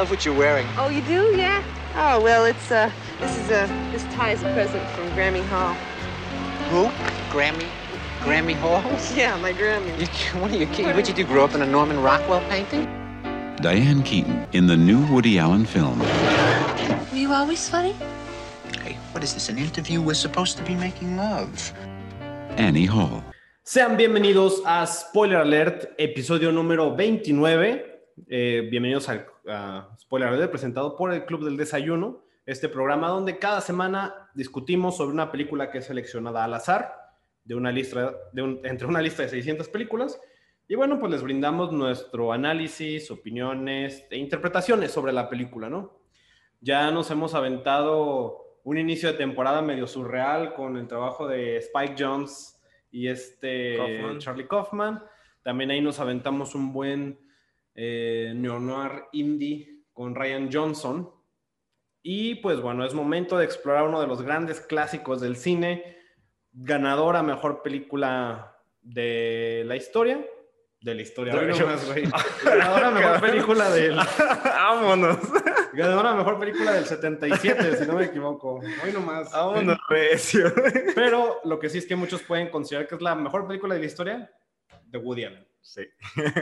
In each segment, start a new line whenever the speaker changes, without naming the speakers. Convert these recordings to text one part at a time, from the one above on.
love what you're wearing.
Oh, you do? Yeah. Oh well, it's uh, this is a uh, this tie is a present from Grammy Hall.
Who? Grammy? Grammy Hall?
Yeah, my Grammy.
You, what are you kidding? What, did you grow up in a Norman Rockwell painting?
Diane Keaton in the new Woody Allen film.
Were you always funny?
Hey, what is this, an interview? We're supposed to be making love.
Annie Hall.
Sean bienvenidos a Spoiler Alert, episodio número 29. Eh, bienvenidos al a Spoiler Alert, presentado por el Club del Desayuno, este programa donde cada semana discutimos sobre una película que es seleccionada al azar de una lista, de un, entre una lista de 600 películas. Y bueno, pues les brindamos nuestro análisis, opiniones e interpretaciones sobre la película, ¿no? Ya nos hemos aventado un inicio de temporada medio surreal con el trabajo de Spike Jones y este
Kaufman.
Charlie Kaufman. También ahí nos aventamos un buen eh, neo-noir indie con Ryan Johnson. Y pues bueno, es momento de explorar uno de los grandes clásicos del cine, ganador a mejor película de la historia. De la historia,
De-
hoy nomás, güey. Ganador a mejor película del.
Vámonos.
Ganador a mejor película del 77, si no me equivoco. Hoy nomás.
Vámonos, recio.
Pero lo que sí es que muchos pueden considerar que es la mejor película de la historia de Woody Allen.
Sí.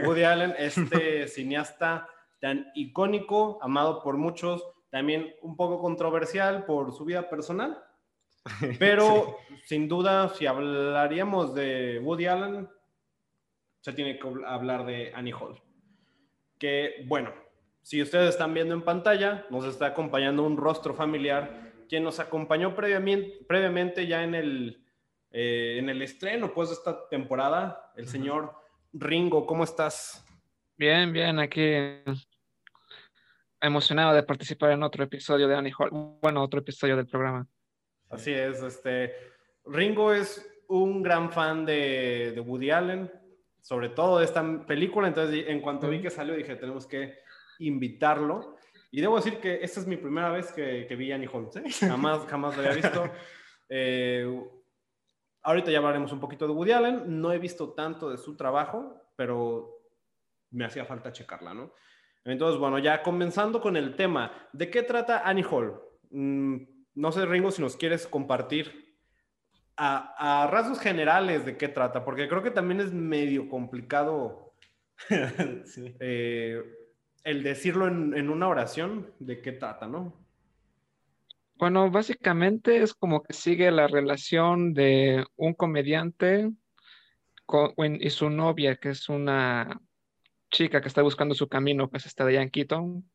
Woody Allen, este cineasta tan icónico, amado por muchos, también un poco controversial por su vida personal, pero sin duda, si hablaríamos de Woody Allen, se tiene que hablar de Annie Hall. Que, bueno, si ustedes están viendo en pantalla, nos está acompañando un rostro familiar, quien nos acompañó previamente, previamente ya en el, eh, en el estreno pues, de esta temporada, el señor Ringo, ¿cómo estás?
Bien, bien, aquí emocionado de participar en otro episodio de Annie Hall, bueno, otro episodio del programa.
Así es, este Ringo es un gran fan de, de Woody Allen, sobre todo de esta película, entonces en cuanto vi que salió dije, tenemos que invitarlo. Y debo decir que esta es mi primera vez que, que vi Annie Hall, jamás, jamás lo había visto. Eh, ahorita ya hablaremos un poquito de Woody Allen, no he visto tanto de su trabajo, pero me hacía falta checarla, ¿no? Entonces, bueno, ya comenzando con el tema, ¿de qué trata Annie Hall? Mm, no sé, Ringo, si nos quieres compartir a, a rasgos generales de qué trata, porque creo que también es medio complicado eh, el decirlo en, en una oración de qué trata, ¿no?
Bueno, básicamente es como que sigue la relación de un comediante con- y su novia, que es una chica que está buscando su camino, pues está Diane Keaton,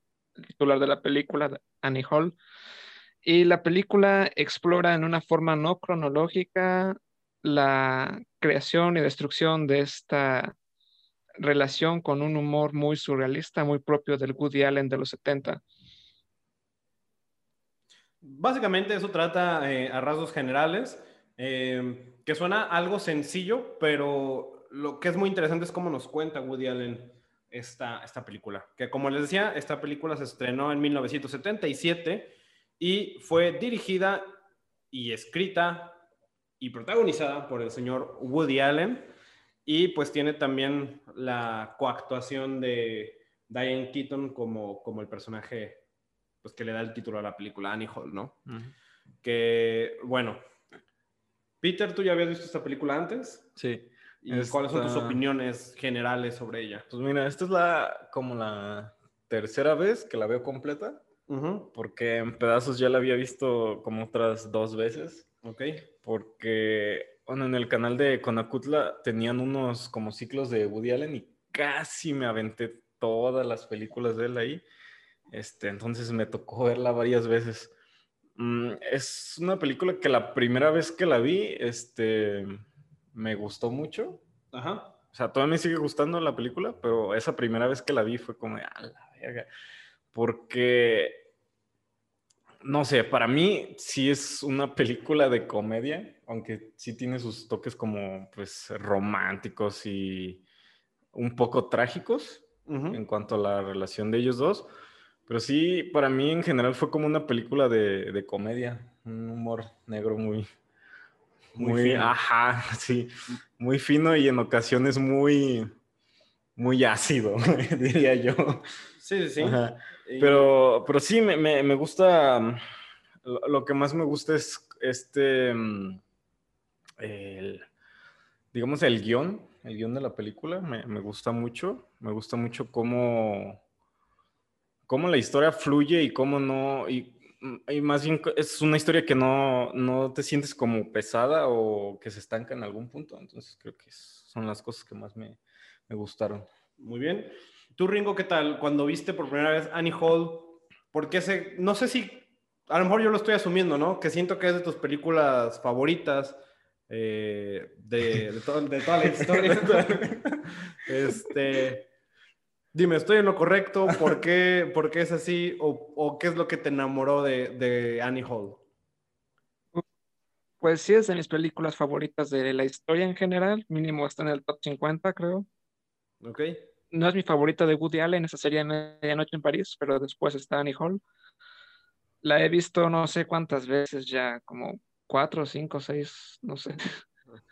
titular de la película, Annie Hall. Y la película explora en una forma no cronológica la creación y destrucción de esta relación con un humor muy surrealista, muy propio del Woody Allen de los 70.
Básicamente eso trata eh, a rasgos generales, eh, que suena algo sencillo, pero lo que es muy interesante es cómo nos cuenta Woody Allen esta, esta película. Que como les decía, esta película se estrenó en 1977 y fue dirigida y escrita y protagonizada por el señor Woody Allen. Y pues tiene también la coactuación de Diane Keaton como, como el personaje pues, que le da el título a la película, Annie Hall, ¿no? Que, bueno, Peter, ¿tú ya habías visto esta película antes?
Sí.
¿Y cuáles son tus
Esta-
opiniones generales sobre ella?
Pues mira, esta es la como la tercera vez que la veo completa,
Ujú,
porque en pedazos ya la había visto como otras dos veces,
Ok.
porque bueno, en el canal de Conacutla tenían unos como ciclos de Woody Allen y casi me aventé todas las películas de él ahí. Este, entonces me tocó verla varias veces. Mm, es una película que la primera vez que la vi, este, me gustó mucho.
Ajá.
O sea, todavía me sigue gustando la película, pero esa primera vez que la vi fue como, a la verga. Porque, no sé, para mí sí es una película de comedia, aunque sí tiene sus toques como, pues, románticos y un poco trágicos
Ujú.
en cuanto a la relación de ellos dos. Pero sí, para mí en general fue como una película de, de comedia, un humor negro muy,
Muy
muy,
fino.
ajá, sí, muy fino y en ocasiones muy, muy ácido, diría yo.
Sí, sí, sí.
Ajá. Pero, pero sí, me, me- me gusta. mm, Lo, lo que más me gusta es este. mm, el- digamos, el guion. El guion de la película. Me, me gusta mucho. Me gusta mucho cómo. Cómo la historia fluye y cómo no. Y, y más bien es una historia que no, no te sientes como pesada o que se estanca en algún punto. Entonces creo que son las cosas que más me, me gustaron.
Muy bien. Tú, Ringo, ¿qué tal? Cuando viste por primera vez Annie Hall, ¿por qué se... No sé si... A lo mejor yo lo estoy asumiendo, ¿no? Que siento que es de tus películas favoritas eh, de, de, de toda la historia. este... Dime, ¿estoy en lo correcto? ¿Por qué, por qué es así? ¿O, o qué es lo que te enamoró de, de Annie Hall?
Pues sí, es de mis películas favoritas de la historia en general, mínimo está en el top 50, creo.
¿Ok?
No es mi favorita de Woody Allen, esa sería Medianoche en París, pero después está Annie Hall. La he visto no sé cuántas veces ya, como cuatro, cinco, seis, no sé.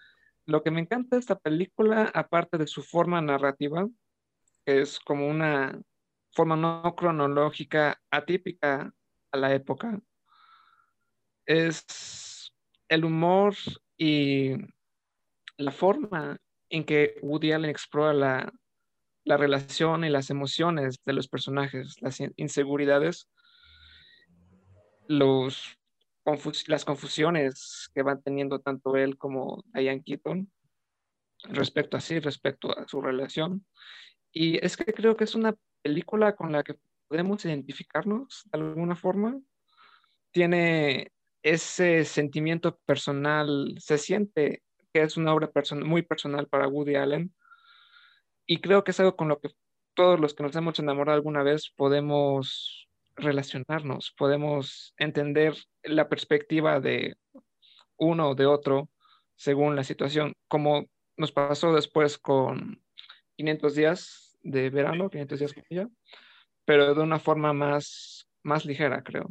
Lo que me encanta de esta película, aparte de su forma narrativa, es como una forma no cronológica atípica a la época, es el humor y la forma en que Woody Allen explora la, la relación y las emociones de los personajes, las in- inseguridades, los las confusiones que van teniendo tanto él como Diane Keaton respecto a sí, respecto a su relación. Y es que creo que es una película con la que podemos identificarnos de alguna forma. Tiene ese sentimiento personal, se siente que es una obra person- muy personal para Woody Allen. Y creo que es algo con lo que todos los que nos hemos enamorado alguna vez podemos relacionarnos, podemos entender la perspectiva de uno o de otro según la situación, como nos pasó después con 500 días de verano, 500 días con ella, pero de una forma más, más ligera, creo.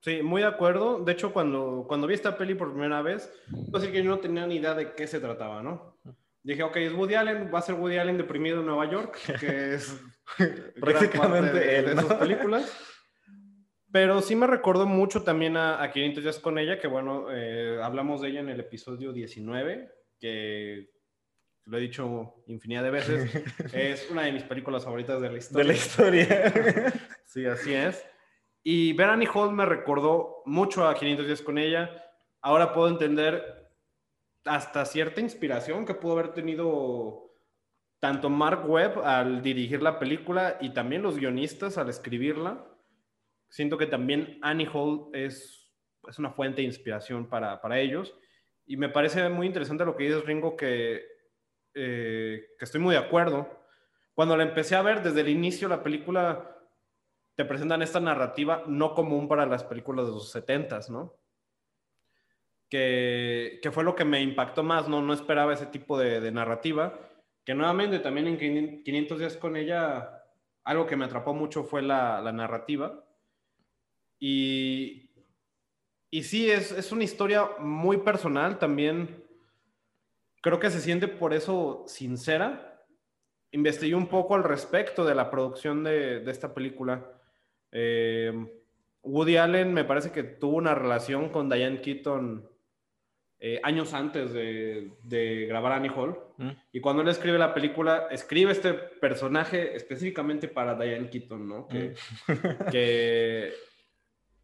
Sí, muy de acuerdo. De hecho, cuando, cuando vi esta peli por primera vez, puedo decir que yo no tenía ni idea de qué se trataba, ¿no? Dije, ok, es Woody Allen, va a ser Woody Allen deprimido en Nueva York, que es
Prácticamente
de,
él,
de
¿no?
sus películas. Pero sí me recordó mucho también a, a 500 días con ella, que bueno, eh, hablamos de ella en el episodio 19, que lo he dicho infinidad de veces, es una de mis películas favoritas de la
De
historia.
la historia.
Sí, así es. Y ver a Annie Hall me recordó mucho a 500 días con ella. Ahora puedo entender hasta cierta inspiración que pudo haber tenido tanto Mark Webb al dirigir la película y también los guionistas al escribirla. Siento que también Annie Hall es, es una fuente de inspiración para, para ellos. Y me parece muy interesante lo que dices, Ringo, que, eh, que estoy muy de acuerdo. Cuando la empecé a ver desde el inicio, la película te presentan esta narrativa no común para las películas de los 70s, ¿no? Que, que fue lo que me impactó más, ¿no? No esperaba ese tipo de, narrativa. Que nuevamente también en 500 500 días con ella, algo que me atrapó mucho fue la, la narrativa. Y, y sí, es, es una historia muy personal también. Creo que se siente por eso sincera. Investigué un poco al respecto de la producción de, de esta película. Eh, Woody Allen me parece que tuvo una relación con Diane Keaton eh, años antes de, de grabar Annie Hall.
Mm.
Y cuando él escribe la película, escribe este personaje específicamente para Diane Keaton, ¿no? Que, que,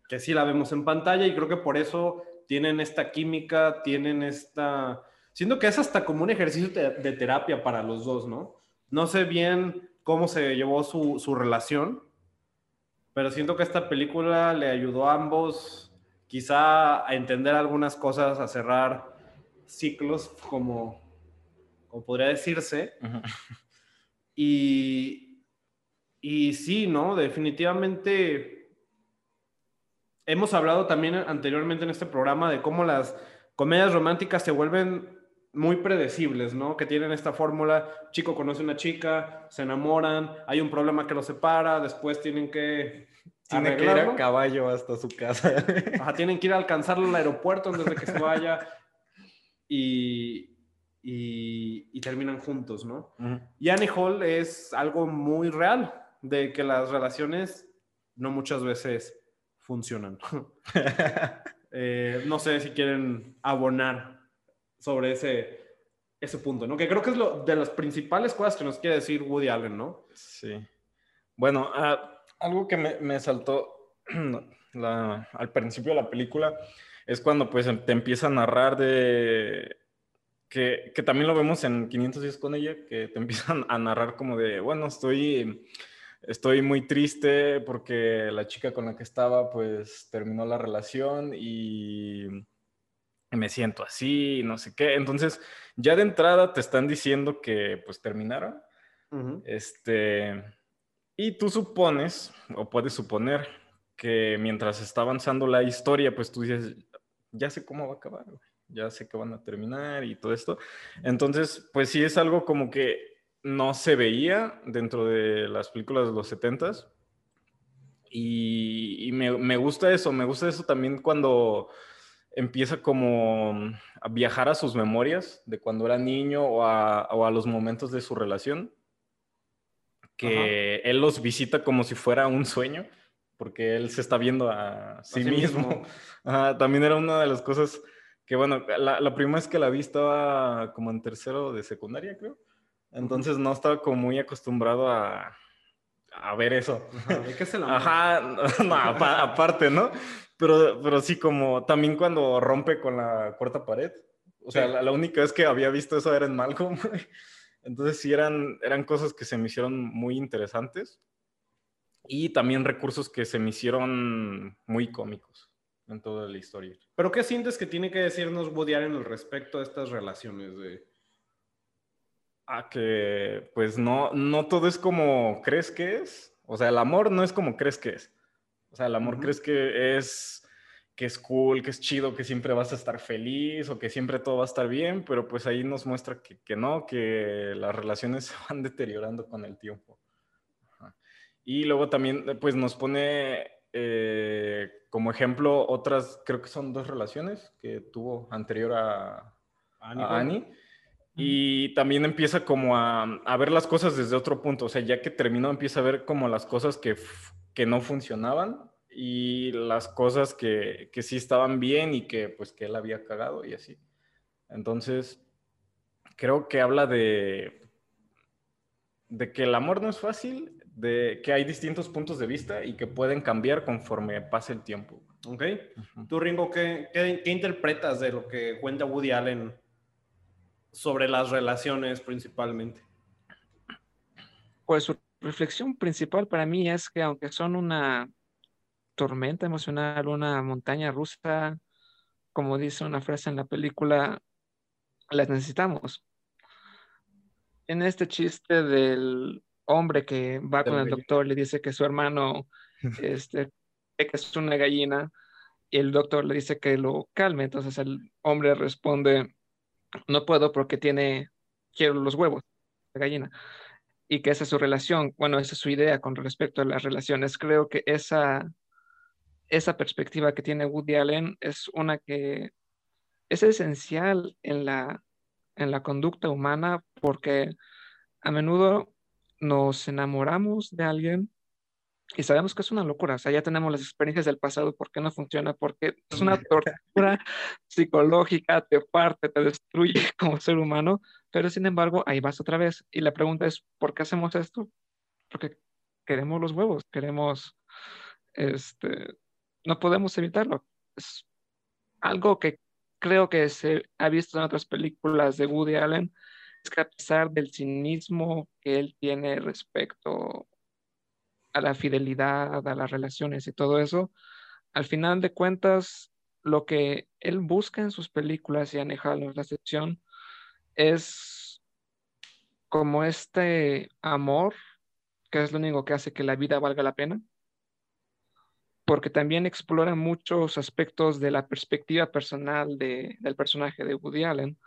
que sí la vemos en pantalla y creo que por eso tienen esta química, tienen esta... Siento que es hasta como un ejercicio de, de terapia para los dos, ¿no? No sé bien cómo se llevó su, su relación, pero siento que esta película le ayudó a ambos quizá a entender algunas cosas, a cerrar ciclos, como, como podría decirse. Y, y sí, ¿no? Definitivamente hemos hablado también anteriormente en este programa de cómo las comedias románticas se vuelven muy predecibles, ¿no? Que tienen esta fórmula, chico conoce a una chica, se enamoran, hay un problema que los separa, después tienen que
Tiene que ir a caballo hasta su casa.
Ajá, tienen que ir a alcanzarlo al aeropuerto antes de que se vaya y, y, y terminan juntos, ¿no?
Ujú.
Y Annie Hall es algo muy real, de que las relaciones no muchas veces funcionan. Eh, no sé si quieren abonar sobre ese, ese punto, ¿no? Que creo que es lo, de las principales cosas que nos quiere decir Woody Allen, ¿no?
Sí. Bueno, ah, algo que me, me saltó al principio de la película es cuando pues te empieza a narrar de... Que, que también lo vemos en 500 días con ella, que te empiezan a narrar como de, bueno, estoy, estoy muy triste porque la chica con la que estaba pues terminó la relación y me siento así, no sé qué. Entonces, ya de entrada te están diciendo que pues terminaron. Este, y tú supones, o puedes suponer, que mientras está avanzando la historia, pues tú dices, ya sé cómo va a acabar, ya sé que van a terminar y todo esto. Entonces, pues sí es algo como que no se veía dentro de las películas de los 70s. Y, y me, me gusta eso, me gusta eso también cuando empieza como a viajar a sus memorias de cuando era niño o a, o a los momentos de su relación que él los visita como si fuera un sueño, porque él se está viendo a sí,
sí
mismo.
mismo.
Ajá, también era una de las cosas que, bueno, la, la primera vez que la vi estaba como en tercero de secundaria, creo. Entonces no estaba como muy acostumbrado a, a ver eso.
Ajá.
Ajá, no, apa- aparte, ¿no? Pero, pero sí, como también cuando rompe con la cuarta pared. O sea,
Sí.
la, la única vez que había visto eso era en Malcolm. Entonces sí eran, eran cosas que se me hicieron muy interesantes. Y también recursos que se me hicieron muy cómicos en toda la historia.
¿Pero qué sientes que tiene que decirnos Woody Allen al respecto de estas relaciones? De...
Ah, que pues no, no todo es como crees que es. O sea, el amor no es como crees que es. O sea, el amor
Ujú.
crees que es que es cool, que es chido, que siempre vas a estar feliz o que siempre todo va a estar bien, pero pues ahí nos muestra que, que no, que las relaciones se van deteriorando con el tiempo. Ajá. Y luego también eh, pues nos pone eh, como ejemplo otras, creo que son dos relaciones que tuvo anterior a, a Annie. Y también empieza como a, a ver las cosas desde otro punto. O sea, ya que terminó, empieza a ver como las cosas que, que no funcionaban y las cosas que, que sí estaban bien y que pues que él había cagado y así. Entonces, creo que habla de, de que el amor no es fácil, de que hay distintos puntos de vista y que pueden cambiar conforme pase el tiempo.
¿Ok? Tú, Ringo, ¿qué, qué, qué interpretas de lo que cuenta Woody Allen sobre las relaciones principalmente?
Pues su reflexión principal para mí es que aunque son una tormenta emocional, una montaña rusa, como dice una frase en la película, las necesitamos. En este chiste del hombre que va con el doctor, le dice que su hermano este, que es una gallina y el doctor le dice que lo calme, entonces el hombre responde, no puedo porque tiene, quiero los huevos de gallina y que esa es su relación, bueno, esa es su idea con respecto a las relaciones. Creo que esa, esa perspectiva que tiene Woody Allen es una que es esencial en la, en la conducta humana porque a menudo nos enamoramos de alguien y sabemos que es una locura, o sea, ya tenemos las experiencias del pasado, ¿por qué no funciona? Porque es una tortura psicológica, te parte, te destruye como ser humano, pero sin embargo, ahí vas otra vez. Y la pregunta es, ¿por qué hacemos esto? Porque queremos los huevos, queremos, este, no podemos evitarlo. Es algo que creo que se ha visto en otras películas de Woody Allen, es que a pesar del cinismo que él tiene respecto a la fidelidad, a las relaciones y todo eso, al final de cuentas, lo que él busca en sus películas, y es la excepción, es como este amor, que es lo único que hace que la vida valga la pena, porque también explora muchos aspectos de la perspectiva personal de- del personaje de Woody Allen,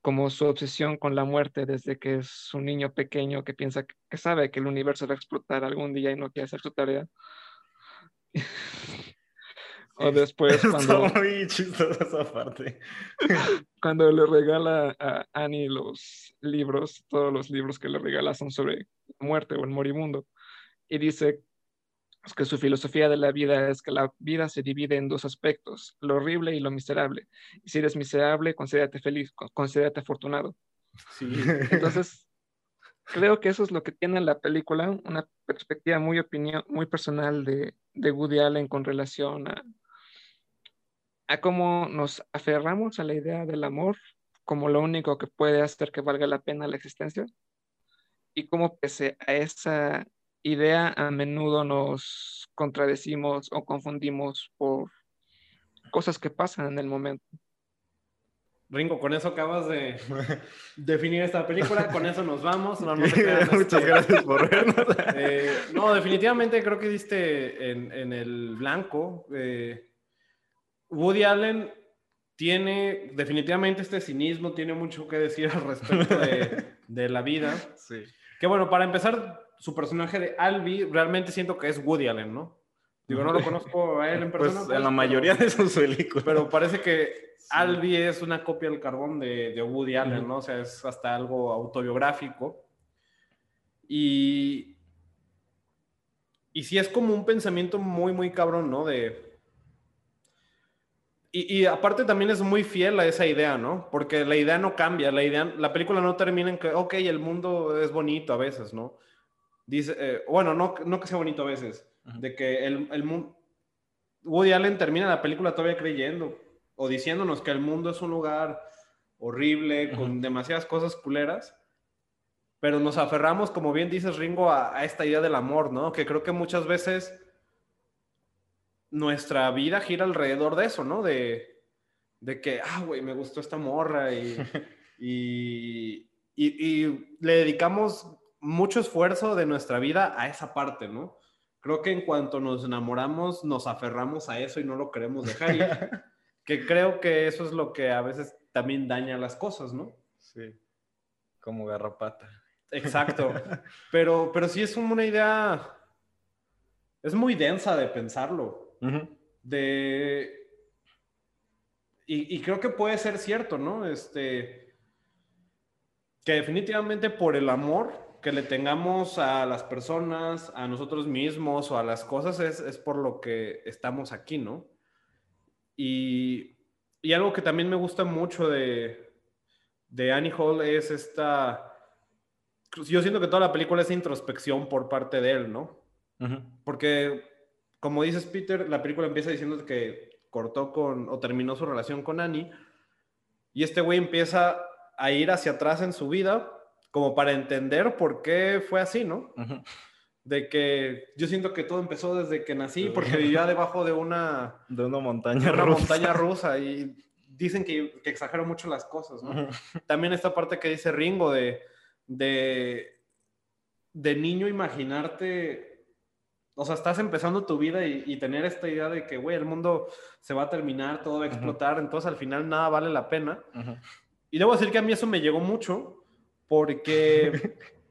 como su obsesión con la muerte desde que es un niño pequeño que piensa que, que sabe que el universo va a explotar algún día y no quiere hacer su tarea. o después cuando,
Está muy chistosa esa parte.
cuando le regala a Annie los libros, todos los libros que le regala son sobre la muerte o el moribundo, y dice, es que su filosofía de la vida es que la vida se divide en dos aspectos, lo horrible y lo miserable. Y si eres miserable, considérate feliz, con- considérate afortunado.
Sí.
Entonces, creo que eso es lo que tiene la película, una perspectiva muy opinión, muy personal de, de Woody Allen con relación a, a cómo nos aferramos a la idea del amor como lo único que puede hacer que valga la pena la existencia y cómo pese a esa idea a menudo nos contradecimos o confundimos por cosas que pasan en el momento.
Ringo, con eso acabas de definir esta película, con eso nos vamos. No, no
Muchas
este,
gracias por vernos.
eh, no, definitivamente creo que diste en, en el blanco. Eh, Woody Allen tiene definitivamente este cinismo, tiene mucho que decir al respecto de, de la vida.
Sí.
Que bueno, para empezar, su personaje de Albi realmente siento que es Woody Allen, ¿no? Digo, no lo conozco a él en persona.
Pues
pues,
en la mayoría
pero-
de sus películas.
pero parece que Albi es una copia del carbón de, de Woody Allen, ¿no? O sea, es hasta algo autobiográfico. Y, y sí es como un pensamiento muy, muy cabrón, ¿no? De... Y, y aparte también es muy fiel a esa idea, ¿no? Porque la idea no cambia, la idea, la película no termina en que, ok, el mundo es bonito a veces, ¿no? Dice, eh, bueno, no, no que sea bonito a veces, de que el, el mundo... Woody Allen termina la película todavía creyendo o diciéndonos que el mundo es un lugar horrible, con demasiadas cosas culeras, pero nos aferramos, como bien dices, Ringo, a, a esta idea del amor, ¿no? Que creo que muchas veces nuestra vida gira alrededor de eso, ¿no? De, de que, ah, güey, me gustó esta morra y, y, y- y le dedicamos mucho esfuerzo de nuestra vida a esa parte, ¿no? Creo que en cuanto nos enamoramos, nos aferramos a eso y no lo queremos dejar que creo que eso es lo que a veces también daña las cosas, ¿no?
Sí. Como garrapata.
Exacto. Pero, pero sí es una idea, es muy densa de pensarlo. De... Y, y creo que puede ser cierto, ¿no? Este, que definitivamente por el amor que le tengamos a las personas, a nosotros mismos o a las cosas, es, es por lo que estamos aquí, ¿no? Y, y algo que también me gusta mucho de, de Annie Hall es esta... Yo siento que toda la película es introspección por parte de él, ¿no? Porque, como dices, Peter, la película empieza diciendo que cortó con o terminó su relación con Annie. Y este güey empieza a ir hacia atrás en su vida como para entender por qué fue así, ¿no? De que yo siento que todo empezó desde que nací porque vivía debajo de una,
De una
de
montaña
una
rusa.
montaña rusa y dicen que, que exagero mucho las cosas, ¿no? También esta parte que dice Ringo de, de, de niño imaginarte, o sea, estás empezando tu vida y, y tener esta idea de que, güey, el mundo se va a terminar, todo va a explotar, entonces al final nada vale la pena.
Ujú.
Y debo decir que a mí eso me llegó mucho porque...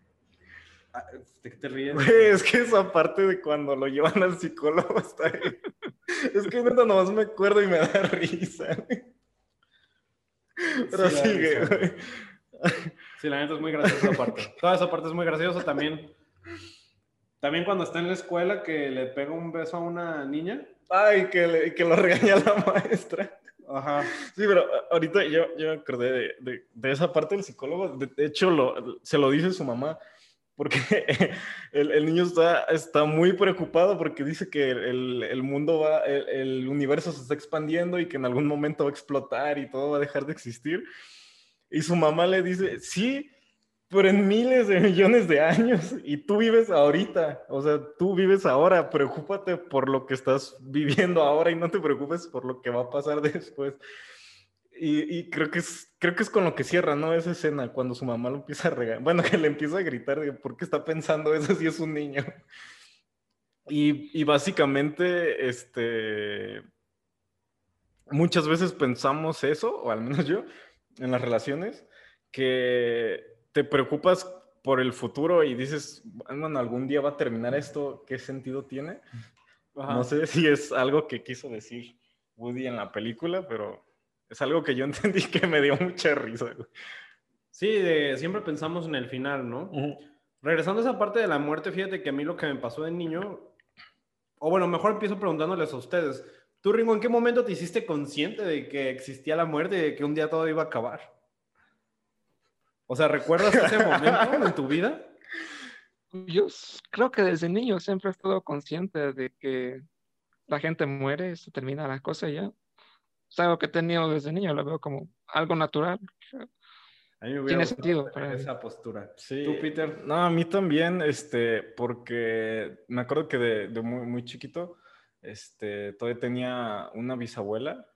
Ah, ¿De qué te ríes?
Güey, es que esa parte de cuando lo llevan al psicólogo está ahí. Es que neta nomás me acuerdo y me da risa. Pero
Sí,
sigue,
risa.
güey.
Sí, la neta es muy graciosa esa parte. Toda esa parte es muy graciosa también. También cuando está en la escuela que le pega un beso a una niña.
Ay, que, le- que lo regaña la maestra.
Ajá.
Sí, pero a- ahorita yo, yo me acordé de, de- de esa parte del psicólogo. De, de hecho, lo, se lo dice su mamá. Porque el, el niño está, está muy preocupado porque dice que el, el mundo va, el, el universo se está expandiendo y que en algún momento va a explotar y todo va a dejar de existir. Y su mamá le dice, sí, pero en miles de millones de años y tú vives ahorita, o sea, tú vives ahora, preocúpate por lo que estás viviendo ahora y no te preocupes por lo que va a pasar después. Y, y creo, que es, creo que es con lo que cierra, ¿no? Esa escena, cuando su mamá lo empieza a regañar, bueno, que le empieza a gritar por qué está pensando eso si es un niño. Y, y básicamente, este, muchas veces pensamos eso, o al menos yo, en las relaciones, que te preocupas por el futuro y dices, bueno, algún día va a terminar esto, ¿qué sentido tiene?
Ajá.
No sé si es algo que quiso decir Woody en la película, pero es algo que yo entendí que me dio mucha risa.
Sí, de- siempre pensamos en el final, ¿no? Regresando a esa parte de la muerte, fíjate que a mí lo que me pasó de niño, o bueno, mejor empiezo preguntándoles a ustedes. Tú, Ringo, ¿en qué momento te hiciste consciente de que existía la muerte y de que un día todo iba a acabar? O sea, ¿recuerdas ese momento en tu vida?
Yo creo que desde niño siempre he estado consciente de que la gente muere, se termina la cosa y ya. Es algo que he tenido desde niño, lo veo como algo natural.
A mí me hubiera
Tiene sentido para mí.
esa postura.
Sí.
¿Tú, Peter?
No, a mí también, este, porque me acuerdo que de, de muy, muy chiquito, este, todavía tenía una bisabuela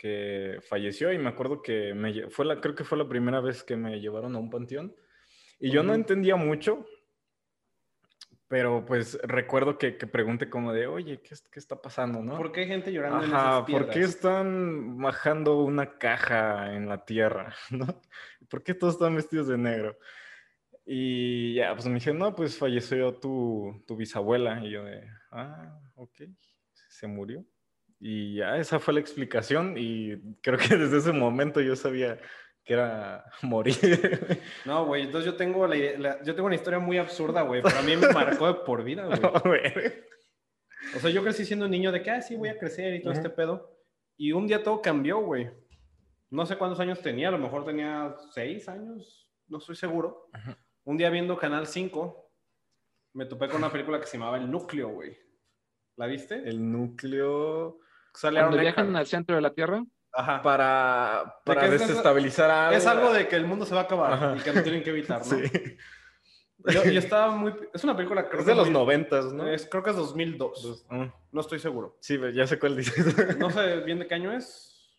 que falleció y me acuerdo que me, fue la, creo que fue la primera vez que me llevaron a un panteón y yo no entendía mucho, pero pues recuerdo que, que pregunté como de, oye, ¿qué, qué está pasando, no?
¿Por qué hay gente llorando en
Ajá, ¿por qué están bajando una caja en la tierra? ¿no? ¿Por qué todos están vestidos de negro? Y ya, pues me dije, no, pues falleció tu, tu bisabuela. Y yo de, ah, ok, se murió. Y ya, esa fue la explicación. Y creo que desde ese momento yo sabía que era morir.
No, güey, entonces yo tengo, la, la- yo tengo una historia muy absurda, güey, pero a mí me marcó de por vida, güey.
Ver.
O sea, yo crecí siendo un niño de que, ah, sí, voy a crecer y todo este pedo. Y un día todo cambió, güey. No sé cuántos años tenía, a lo mejor tenía seis años, no estoy seguro.
Ajá.
Un día viendo Canal 5, me topé con una película que se llamaba El Núcleo, güey. ¿La viste?
El núcleo
Sale Aaron
viajan
Eckhart.
al centro de la Tierra,
Ajá.
para,
De
para
que es-
desestabilizar algo.
Es algo de que el mundo se va a acabar
Ajá.
y que lo tienen que evitar, ¿no?
Sí.
Yo, yo estaba muy... Es una película creo
Es de los noventas, ¿no?
es- creo que es 2002.
Dos- ah,
No estoy seguro.
sí, ya sé cuál dices.
No sé bien de qué año es,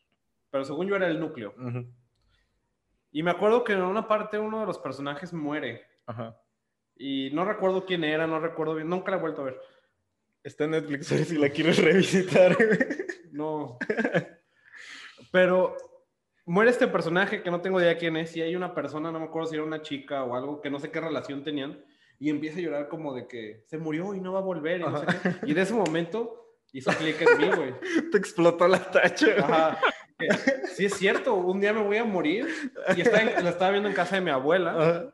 pero según yo era el núcleo. Y me acuerdo que en una parte uno de los personajes muere.
Ajá.
Y no recuerdo quién era, no recuerdo bien. Nunca la he vuelto a ver.
Está en Netflix, si la quieres revisitar.
No. Pero muere este personaje que no tengo idea quién es. Y hay una persona, no me acuerdo si era una chica o algo, que no sé qué relación tenían. Y empieza a llorar como de que se murió y no va a volver. Y, no sé qué. Y de ese momento hizo clic en mí, güey.
Te explotó la tacha.
Ajá. Que, Sí, es cierto. Un día me voy a morir. Y estaba en- la estaba viendo en casa de mi abuela.
Ajá.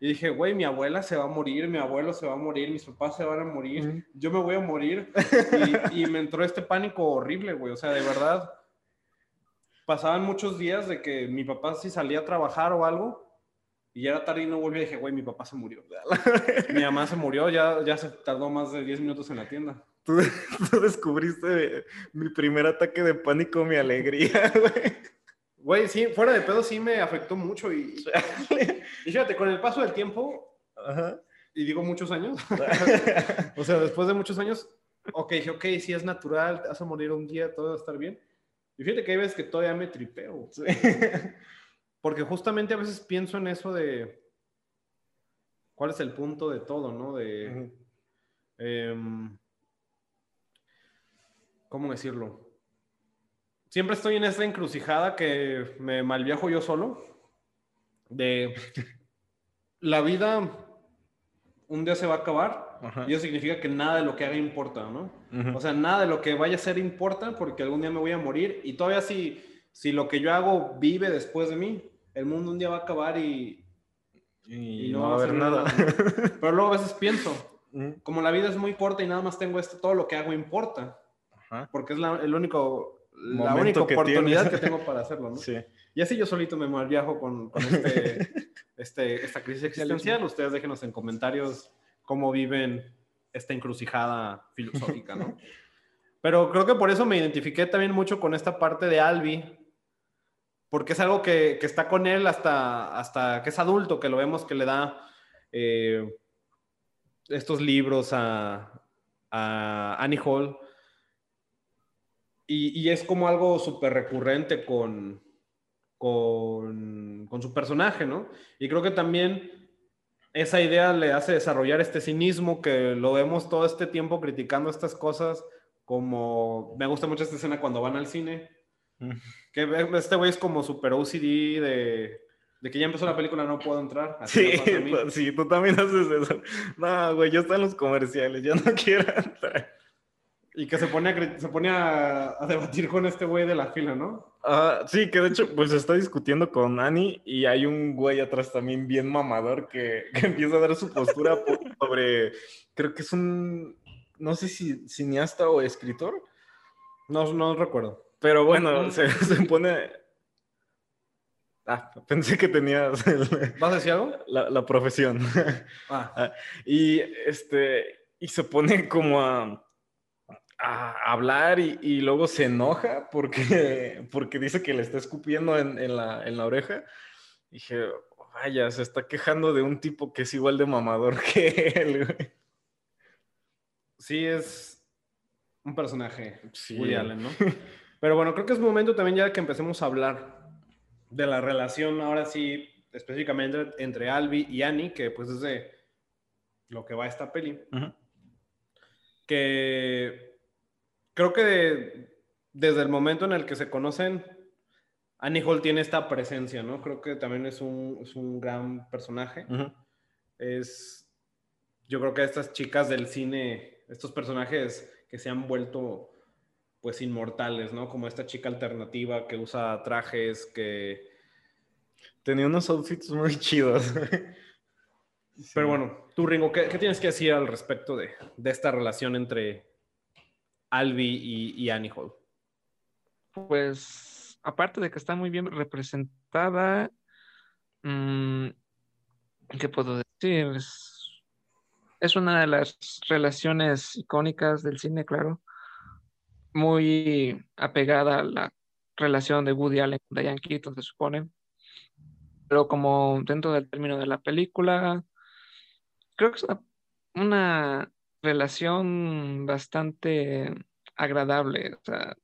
Y dije, güey, mi abuela se va a morir, mi abuelo se va a morir, mis papás se van a morir, yo me voy a morir. Y, y me entró este pánico horrible, güey. O sea, de verdad, pasaban muchos días de que mi papá si salía a trabajar o algo, y ya era tarde y no volvía, dije, güey, mi papá se murió. Mi mamá se murió, ya, ya se tardó más de 10 minutos en la tienda.
Tú, tú descubriste mi primer ataque de pánico, mi alegría, güey.
Güey, sí, fuera de pedo sí me afectó mucho. Y, y fíjate, con el paso del tiempo,
Ajá.
y digo muchos años, O sea, después de muchos años, ok, dije, ok, sí es natural, te vas a morir un día, todo va a estar bien. Y fíjate que hay veces que todavía me tripeo.
Sí.
Porque justamente a veces pienso en eso de cuál es el punto de todo, ¿no? De, em, ¿cómo decirlo? Siempre estoy en esta encrucijada que me malviajo yo solo. De la vida un día se va a acabar
Ajá.
y eso significa que nada de lo que haga importa, ¿no?
Ujú.
O sea, nada de lo que vaya a ser importa porque algún día me voy a morir y todavía si, si lo que yo hago vive después de mí, el mundo un día va a acabar y,
y,
y
no va a haber nada.
¿no? Pero luego a veces pienso, como la vida es muy corta y nada más tengo esto, todo lo que hago importa,
Ajá.
porque es la, el único, la única
que
oportunidad
tienes.
que tengo para hacerlo, ¿no?
Sí.
Y así yo solito me malviajo con, con este, este, esta crisis existencial. Ustedes déjenos en comentarios cómo viven esta encrucijada filosófica, ¿no? Pero creo que por eso me identifiqué también mucho con esta parte de Albi, porque es algo que, que está con él hasta, hasta que es adulto, que lo vemos que le da eh, estos libros a, a Annie Hall. Y, y es como algo súper recurrente con, con, con su personaje, ¿no? Y creo que también esa idea le hace desarrollar este cinismo que lo vemos todo este tiempo criticando estas cosas, como me gusta mucho esta escena cuando van al cine,
Mm.
que este güey es como super OCD de, de que ya empezó la película, no puedo entrar. Así
Sí, sí, tú también haces eso. No, güey, yo estoy en los comerciales, yo no quiero entrar.
Y que se pone a, se pone a, a debatir con este güey de la fila, ¿no?
Ah, sí, que de hecho, pues está discutiendo con Annie y hay un güey atrás también bien mamador que, que empieza a dar su postura po- sobre, creo que es un, no sé si cineasta o escritor,
No, no recuerdo.
pero bueno, se, se pone... Ah, pensé que tenías el-
¿Vas a decir algo?
la, la profesión.
Ah,
Ah, y este, y se pone como a, a hablar y, y luego se enoja porque, porque dice que le está escupiendo en, en la, en la oreja. Dije, vaya, se está quejando de un tipo que es igual de mamador que él. güey".
sí es un personaje,
Sí.
Woody Allen, ¿no? Pero bueno, creo que es momento también ya que empecemos a hablar de la relación, ahora sí, específicamente entre Albi y Annie, que pues es de lo que va esta peli. Que creo que de- desde el momento en el que se conocen, Annie Hall tiene esta presencia, ¿no? Creo que también es un, es un gran personaje. Es, yo creo que estas chicas del cine, estos personajes que se han vuelto pues inmortales, ¿no? Como esta chica alternativa que usa trajes, que...
Tenía unos outfits muy chidos.
Pero bueno, tú Ringo, ¿qué, qué tienes que decir al respecto de, de esta relación entre Albi y, Annie Hall?
Pues, aparte de que está muy bien representada, mm, ¿qué puedo decir? Es, una de las relaciones icónicas del cine, claro. Muy apegada a la relación de Woody Allen con Diane Keaton, se supone. Pero como dentro del término de la película, creo que es una relación bastante agradable. O sea,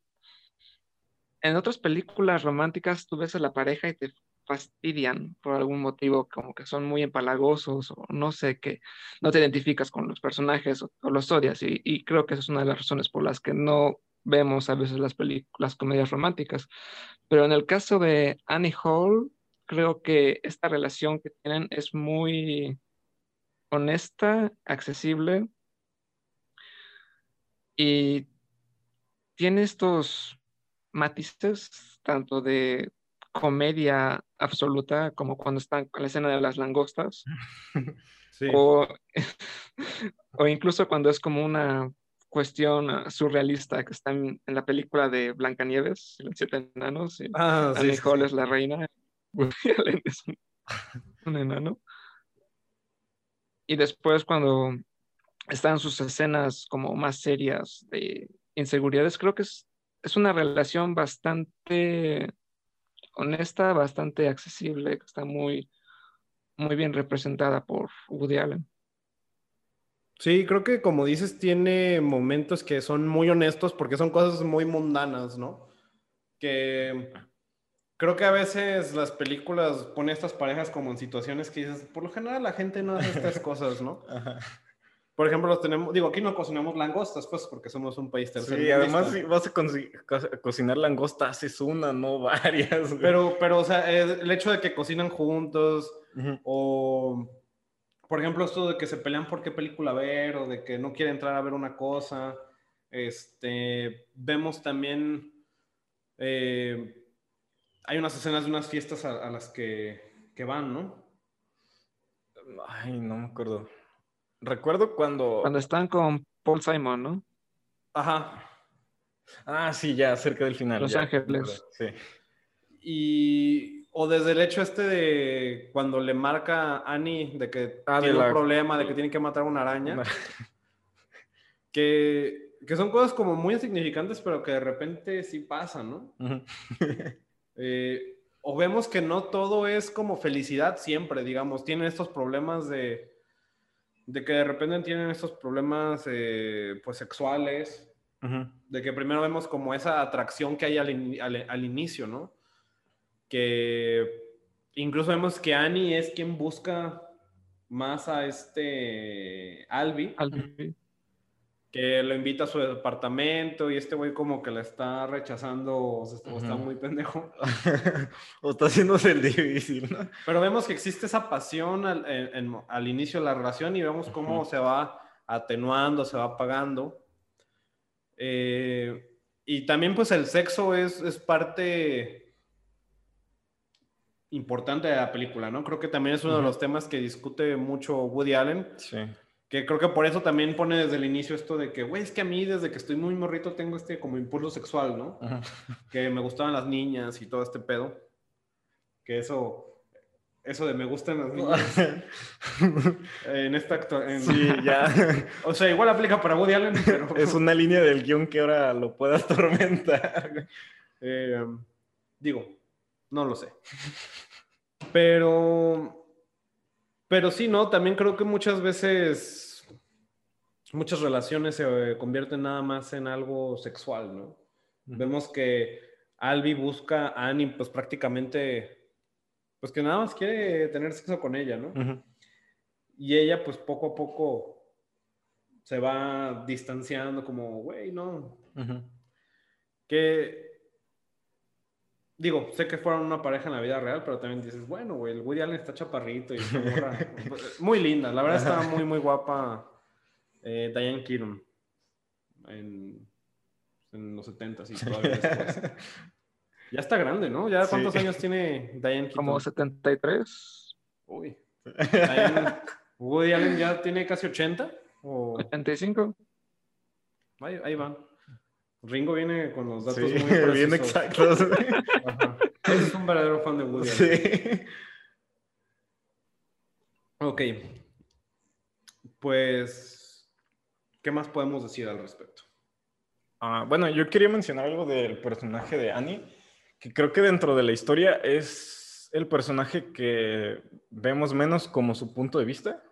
en otras películas románticas tú ves a la pareja y te fastidian por algún motivo, como que son muy empalagosos o no sé, que no te identificas con los personajes o, o los odias. Y, y creo que esa es una de las razones por las que no vemos a veces las películas, las comedias románticas. Pero en el caso de Annie Hall, creo que esta relación que tienen es muy honesta, accesible y tiene estos matices tanto de comedia absoluta como cuando están con la escena de las langostas
Sí.
o, o incluso cuando es como una cuestión ah, surrealista que está en, en la película de Blancanieves y los siete enanos y
Ah, sí,
Annie
sí,
Hall es la reina es un, un enano. Y después cuando están sus escenas como más serias de inseguridades creo que es, es una relación bastante honesta bastante accesible que está muy muy bien representada por Woody Allen
Sí, creo que como dices, tiene momentos que son muy honestos porque son cosas muy mundanas, ¿no? Que creo que a veces las películas ponen estas parejas como en situaciones que dices, por lo general la gente no hace estas cosas, ¿no?
Ajá.
Por ejemplo, los tenemos, digo, aquí no cocinamos langostas, pues, porque somos un país
Sí,
tercermundista.
además si vas a co- cocinar langosta, haces una, no varias. güey.
Pero, pero, o sea, el hecho de que cocinan juntos, o, por ejemplo, esto de que se pelean por qué película ver, o de que no quiere entrar a ver una cosa. Este, vemos también, eh, hay unas escenas de unas fiestas a, a las que, que van, ¿no?
Ay, no me acuerdo. Recuerdo cuando...
cuando están con Paul Simon, ¿no?
Ajá.
Ah, sí, ya, cerca del final.
Los
ya,
Ángeles.
Sí.
Y, o desde el hecho este de cuando le marca a Annie de que
Ah, de
tiene un problema, de que tiene que matar a una araña. que, que son cosas como muy insignificantes, pero que de repente sí pasan, ¿no? Eh, o vemos que no todo es como felicidad siempre, digamos, tienen estos problemas de, de que de repente tienen estos problemas eh, pues sexuales, de que primero vemos como esa atracción que hay al, in- al- al inicio, ¿no? Que incluso vemos que Annie es quien busca más a este Albi,
Albi.
Que lo invita a su departamento y este güey como que la está rechazando o, se- está muy pendejo.
o está haciéndose el difícil, ¿no?
Pero vemos que existe esa pasión al, en- en- al inicio de la relación y vemos cómo se va atenuando, se va apagando. Eh, y también pues el sexo es, es parte importante de la película, ¿no? Creo que también es uno de los temas que discute mucho Woody Allen,
Sí.
Que creo que por eso también pone desde el inicio esto de que, güey, es que a mí desde que estoy muy morrito tengo este como impulso sexual, ¿no?
Ajá.
Que me gustaban las niñas y todo este pedo. Que eso, eso de me gustan las niñas en esta en-
Sí, ya.
O sea, igual aplica para Woody Allen, pero...
Es una línea del guion que ahora lo puede atormentar.
Eh, digo, no lo sé. Pero, pero sí, ¿no? También creo que muchas veces, muchas relaciones se convierten nada más en algo sexual, ¿no? Vemos que Albi busca a Annie, pues prácticamente, pues que nada más quiere tener sexo con ella, ¿no? Y ella, pues poco a poco se va distanciando, como, güey, no, que digo, sé que fueron una pareja en la vida real, pero también dices, bueno, güey, el Woody Allen está chaparrito y morra, muy linda, la verdad estaba muy, muy guapa eh, Diane Keaton en, en los 70 y todavía después. Ya está grande, ¿no? ¿Ya
Sí.
cuántos años tiene Diane Keaton?
Como 73,
Uy. Diane- Woody Allen ya tiene casi 80 o
85.
ahí, ahí va. Ringo viene con los datos
Sí,
muy precisos.
bien exactos.
Ajá. Es un verdadero fan de Woody Allen.
Sí.
Ok. Pues, ¿qué más podemos decir al respecto?
Ah, bueno, yo quería mencionar algo del personaje de Annie, que creo que dentro de la historia es el personaje que vemos menos como su punto de vista,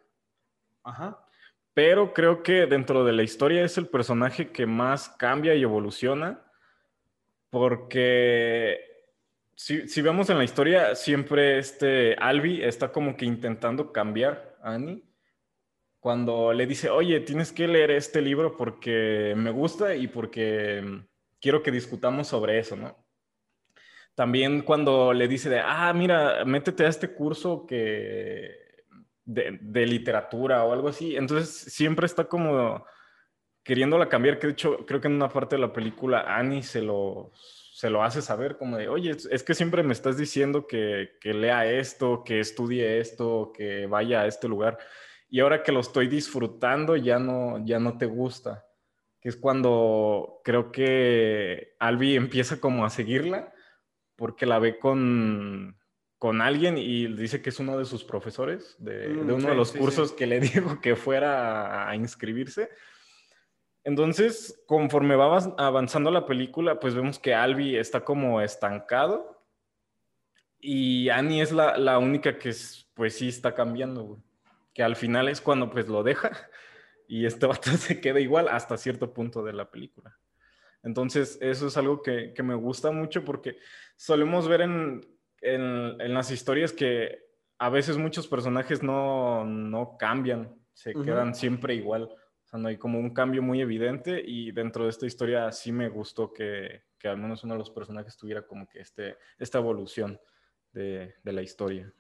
Ajá.
Pero creo que dentro de la historia es el personaje que más cambia y evoluciona, porque si, si vemos en la historia, siempre este Albi está como que intentando cambiar a Annie. Cuando le dice, oye, tienes que leer este libro porque me gusta y porque mm, quiero que discutamos sobre eso, ¿no? También cuando le dice de, ah, mira, métete a este curso que de, literatura o algo así. Entonces siempre está como queriéndola cambiar, que de hecho creo que en una parte de la película Annie se lo, se lo hace saber como de, oye, es, es que siempre me estás diciendo que, que lea esto, que estudie esto, que vaya a este lugar. Y ahora que lo estoy disfrutando ya no, ya no te gusta. Que es cuando creo que Albi empieza como a seguirla porque la ve con, con alguien y dice que es uno de sus profesores de,
Mm,
de uno
sí,
de los
sí,
cursos
sí.
que le dijo que fuera a, inscribirse. Entonces, conforme va avanzando la película, pues vemos que Albi está como estancado y Annie es la, la única que es- pues sí está cambiando, güey. Que al final es cuando pues lo deja y este vato se queda igual hasta cierto punto de la película. Entonces, eso es algo que, que me gusta mucho porque solemos ver en, en- en las historias que a veces muchos personajes no, no cambian, se quedan siempre igual. O sea, no hay como un cambio muy evidente y dentro de esta historia sí me gustó que, que al menos uno de los personajes tuviera como que este, esta evolución de, de la historia.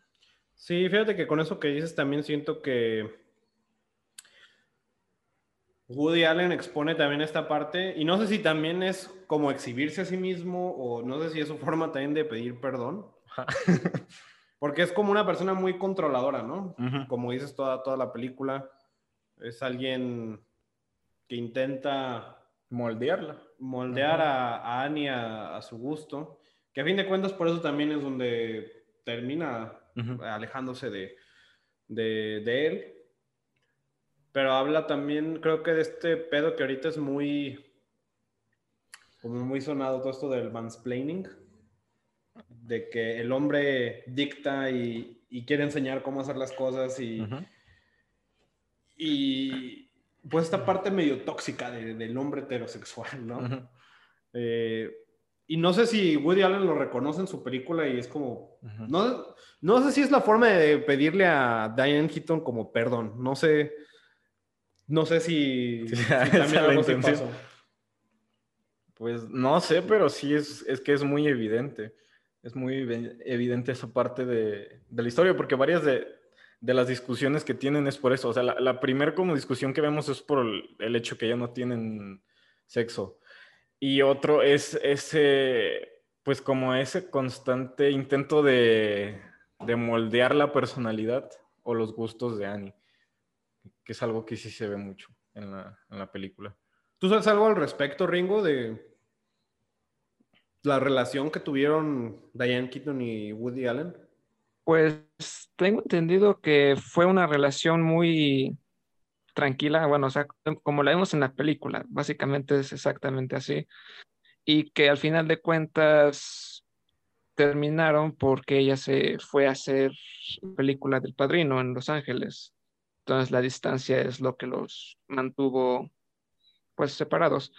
Sí, fíjate que con eso que dices también siento que Woody Allen expone también esta parte y no sé si también es como exhibirse a sí mismo o no sé si es su forma también de pedir perdón, porque es como una persona muy controladora, ¿no? Como dices toda, toda la película, es alguien que intenta
Moldearla.
moldear a, a Annie a, a su gusto, que a fin de cuentas por eso también es donde termina alejándose de, de, de él. Pero habla también, creo que de este pedo que ahorita es muy, como muy sonado todo esto del mansplaining, de que el hombre dicta y, y quiere enseñar cómo hacer las cosas y,
Ujú.
y pues esta parte medio tóxica de- del hombre heterosexual, ¿no?
Ujú.
Eh, y no sé si Woody Allen lo reconoce en su película y es como,
Ujú.
no, no sé si es la forma de pedirle a Diane Keaton como perdón, no sé, no sé si,
Sí,
si también algo pasó.
Pues no sé, pero sí es, es que es muy evidente. Es muy evi- evidente esa parte de, de la historia, porque varias de, de las discusiones que tienen es por eso. O sea, la, la primera como discusión que vemos es por el, el hecho que ya no tienen sexo. Y otro es ese, pues como ese constante intento de, de moldear la personalidad o los gustos de Annie. que es algo que sí se ve mucho en la, en la película.
¿Tú sabes algo al respecto, Ringo, de la relación que tuvieron Diane Keaton y Woody Allen?
Pues tengo entendido que fue una relación muy tranquila, bueno, o sea, como la vemos en la película, básicamente es exactamente así, y que al final de cuentas terminaron porque ella se fue a hacer película del Padrino en Los Ángeles. Entonces la distancia es lo que los mantuvo pues separados.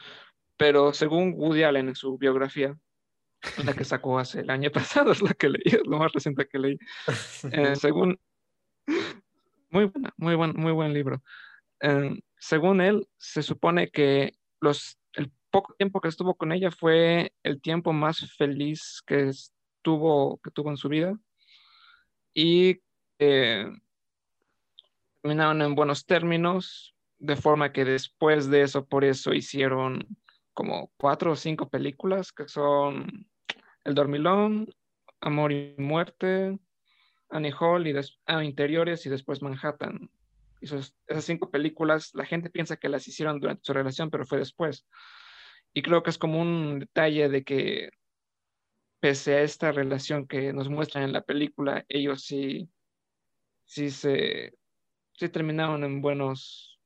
Pero según Woody Allen en su biografía, la que sacó hace el año pasado, es la que leí, es lo más reciente que leí. Eh, según, muy buena, muy buen, muy buen libro. Eh, según él, se supone que los, el poco tiempo que estuvo con ella fue el tiempo más feliz que estuvo, que tuvo en su vida. Y eh, terminaron en buenos términos, de forma que después de eso, por eso hicieron como cuatro o cinco películas que son El Dormilón, Amor y Muerte, Annie Hall y ah, Interiores y después Manhattan. esas cinco películas, la gente piensa que las hicieron durante su relación, pero fue después. Y creo que es como un detalle de que pese a esta relación que nos muestran en la película, ellos sí, sí se sí terminaron en buenos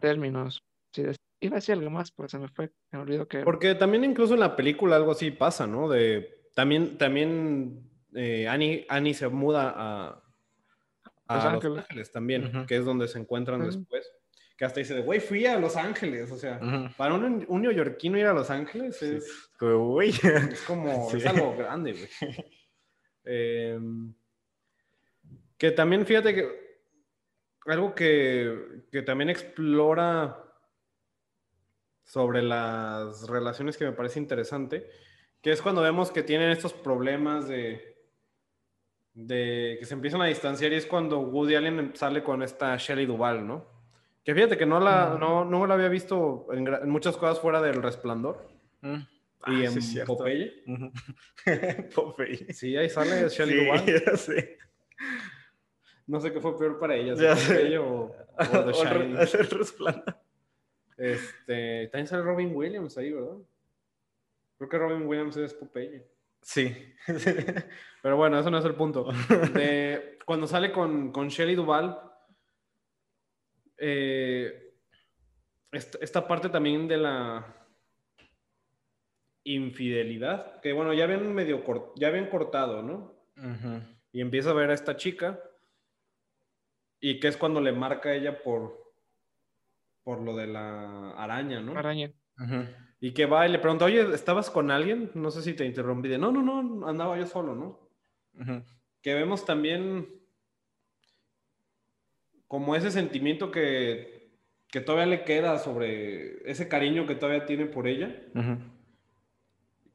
términos. Sí, iba a decir algo más, pero se me fue, me olvidó que...
Porque también incluso en la película algo así pasa, ¿no? De, también también eh, Annie, se muda a, a Los, Ángeles. también, que es donde se encuentran después. Que hasta dice, güey, fui a Los Ángeles. O sea, para un, un, neoyorquino ir a Los Ángeles es,
como,
es como, es algo grande, güey. Em, que también, fíjate que algo que, que también explora sobre las relaciones que me parece interesante, que es cuando vemos que tienen estos problemas de, de que se empiezan a distanciar y es cuando Woody Allen sale con esta Shelley Duvall, ¿no? Que fíjate que no la, no, no la había visto en, muchas cosas fuera del Resplandor. Mm. Y ah, en Popeye.
Popeye.
Sí, ahí sale Shelley sí, Duvall. Sí. No sé qué fue peor para ella, si o, o The Shining. el Resplandor. Este, también sale Robin Williams ahí, ¿verdad? Creo que Robin Williams es Popeye.
Sí.
Pero bueno, eso no es el punto. cuando sale con, con Shelley Duvall, eh, esta, parte también de la infidelidad, que bueno, ya habían medio ya habían cortado, ¿no? Y empieza a ver a esta chica y que es cuando le marca a ella por por lo de la araña, ¿no?
Araña.
Y que va y le pregunta, oye, ¿estabas con alguien? No sé si te interrumpí. De, no, no, no, andaba yo solo, ¿no? Que vemos también como ese sentimiento que, que, todavía le queda sobre ese cariño que todavía tiene por ella.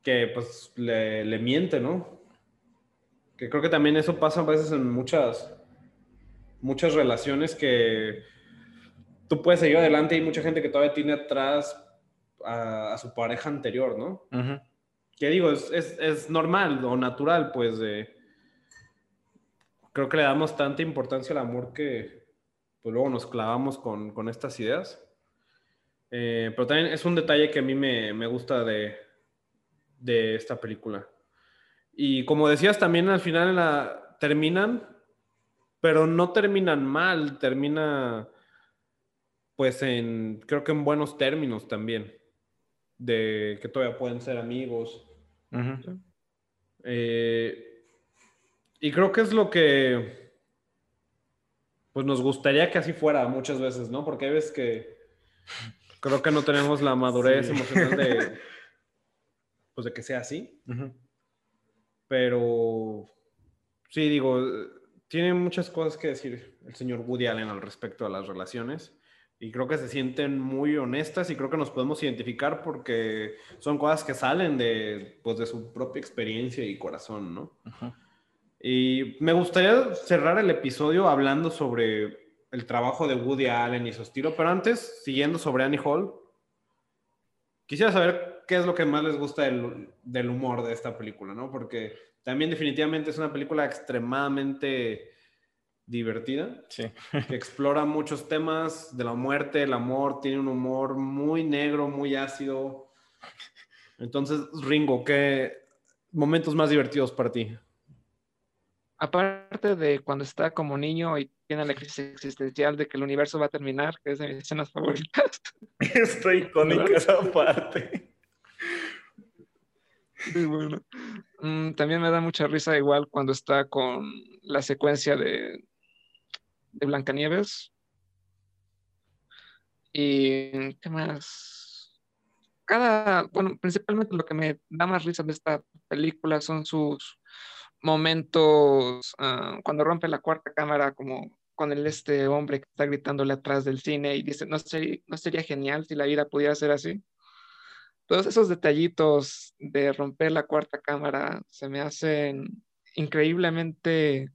Que pues le, le miente, ¿no? Que creo que también eso pasa a veces en muchas, muchas relaciones que tú puedes seguir adelante y hay mucha gente que todavía tiene atrás a, su pareja anterior, ¿no? Que digo, es, normal o natural, pues, creo que le damos tanta importancia al amor que pues luego nos clavamos con, estas ideas. Eh, pero también es un detalle que a mí me, gusta de, de, esta película. Y como decías, también al final la, terminan, pero no terminan mal, termina pues en, creo que en buenos términos también, de que todavía pueden ser amigos. Eh, y creo que es lo que, pues nos gustaría que así fuera muchas veces, ¿no? Porque hay veces que creo que no tenemos la madurez emocional de, pues de que sea así. Pero, sí, digo, tiene muchas cosas que decir el señor Woody Allen al respecto a las relaciones y creo que se sienten muy honestas y creo que nos podemos identificar porque son cosas que salen de, pues, de su propia experiencia y corazón, ¿no? Y me gustaría cerrar el episodio hablando sobre el trabajo de Woody Allen y su estilo, pero antes, siguiendo sobre Annie Hall, quisiera saber qué es lo que más les gusta del, del humor de esta película, ¿no? Porque también definitivamente es una película extremadamente divertida,
Sí.
que explora muchos temas de la muerte, el amor, tiene un humor muy negro, muy ácido. Entonces, Ringo, ¿qué momentos más divertidos para ti?
Aparte de cuando está como niño y tiene la crisis existencial de que el universo va a terminar, que es de mis escenas favoritas.
Está icónica esa parte.
Muy bueno. Mm, también me da mucha risa igual cuando está con la secuencia de, de Blancanieves. Y qué más. Cada, bueno, principalmente lo que me da más risa de esta película son sus momentos ah, cuando rompe la cuarta cámara, como con el este hombre que está gritándole atrás del cine y dice, ¿no sería, no sería genial si la vida pudiera ser así? Todos esos detallitos de romper la cuarta cámara se me hacen increíblemente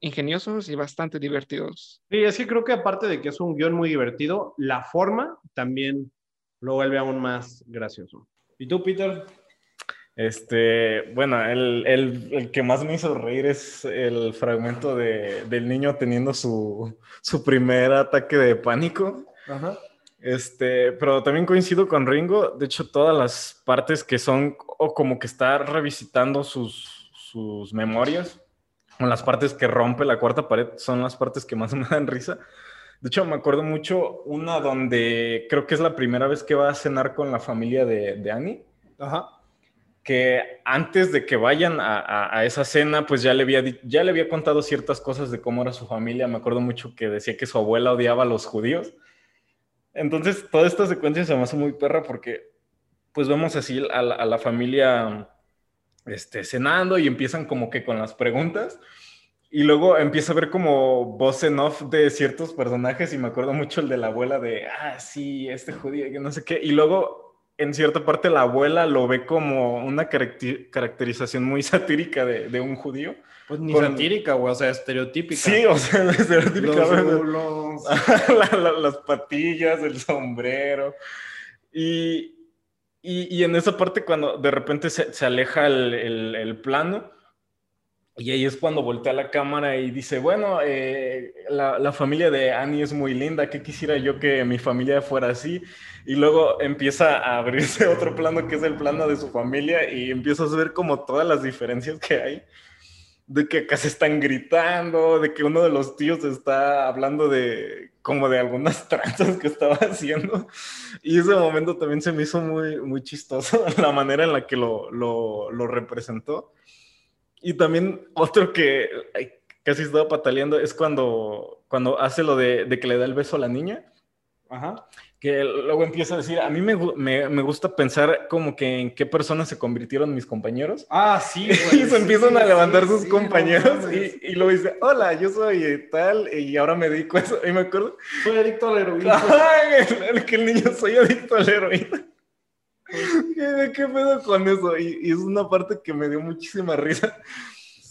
ingeniosos y bastante divertidos.
Sí, es que creo que aparte de que es un guion muy divertido, la forma también lo vuelve aún más gracioso. ¿Y tú, Peter?
Este, bueno, el, el- el que más me hizo reír es el fragmento de- del niño teniendo su, su primer ataque de pánico.
Ajá.
Este, pero también coincido con Ringo. De hecho, todas las partes que son, o como que está revisitando sus, sus memorias, o las partes que rompe la cuarta pared, son las partes que más me dan risa. De hecho, me acuerdo mucho una donde creo que es la primera vez que va a cenar con la familia de, de Annie
Ajá.
que antes de que vayan a, a- a esa cena, pues ya le, había, ya le había contado ciertas cosas de cómo era su familia. Me acuerdo mucho que decía que su abuela odiaba a los judíos. Entonces, toda esta secuencia se me hace muy perra porque, pues vemos así a la, a la familia este, cenando y empiezan como que con las preguntas. Y luego empieza a ver como voz en off de ciertos personajes y me acuerdo mucho el de la abuela de, ah, sí, este judío, que no sé qué. Y luego, en cierta parte, la abuela lo ve como una caracterización muy satírica de, de un judío.
Pues ni
Con-
satírica, güey, o sea, estereotípica.
Sí, o sea,
Los
estereotípicamente.
rulos.
La- la- las patillas, el sombrero. Y, y, en esa parte cuando de repente se, aleja el, plano y ahí es cuando voltea la cámara y dice, bueno, eh, la, la familia de Annie es muy linda, que quisiera yo que mi familia fuera así? Y luego empieza a abrirse otro plano que es el plano de su familia y empiezas a ver como todas las diferencias que hay de que acá se están gritando, de que uno de los tíos está hablando de como de algunas tranzas que estaba haciendo. Y ese momento también se me hizo muy, muy chistoso la manera en la que lo, lo, representó. Y también otro que ay, casi estaba pataleando es cuando, cuando hace lo de, de que le da el beso a la niña
Ajá.
Que luego empieza a decir, a mí me, me, me gusta pensar como que en qué personas se convirtieron mis compañeros.
Ah, sí,
y
güey.
se empiezan a
sí,
levantar
sí,
sus
sí, no
compañeros
mames.
y, y luego dice, hola, yo soy eh, tal y ahora me dedico a eso. Y me acuerdo,
Soy adicto a la heroína.
"Ay, el- que el niño soy adicto a la heroína. ¿Qué, qué pedo con eso? Y, y es una parte que me dio muchísima risa.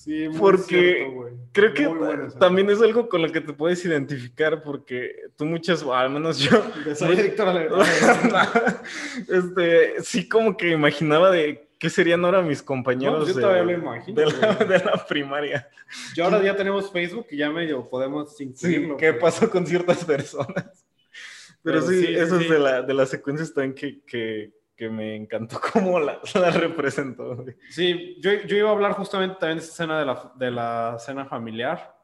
Sí, muy
Porque
cierto, güey.
Creo que
bueno
también es algo con lo que te puedes identificar porque tú muchas, o al menos yo,
Soy heroína.
este, sí como que imaginaba de qué serían ahora mis compañeros
No, yo
de,
todavía lo imagino,
de la,
güey.
de la primaria.
Y ahora ya tenemos Facebook y ya medio podemos
Sí,
incluirlo.
qué
pues.
pasó con ciertas personas. Pero,
Pero
sí,
sí, sí,
eso
sí.
es de, la, de las secuencias también que, que, que me encantó cómo la, la representó. güey.
Sí, yo, yo iba a hablar justamente también de esta escena de la, de la cena familiar,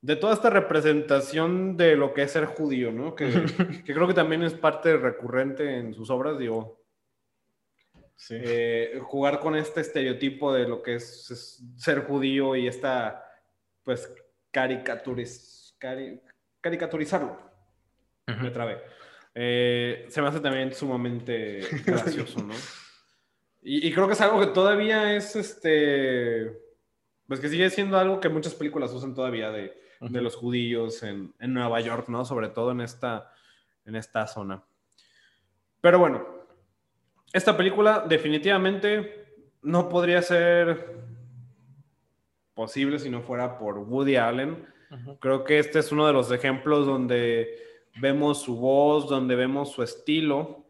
de toda esta representación de lo que es ser judío, ¿no? Que, que creo que también es parte recurrente en sus obras, digo,
Sí.
eh, jugar con este estereotipo de lo que es, es ser judío y esta, pues, caricaturiz, cari- caricaturizarlo. Me trabé. Eh, se me hace también sumamente gracioso, ¿no? Y, y creo que es algo que todavía es, este, pues que sigue siendo algo que muchas películas usan todavía de, de los judíos en, en Nueva York, ¿no? Sobre todo en esta, en esta zona. Pero bueno, esta película definitivamente no podría ser posible si no fuera por Woody Allen.
Ujú.
Creo que este es uno de los ejemplos donde vemos su voz, donde vemos su estilo.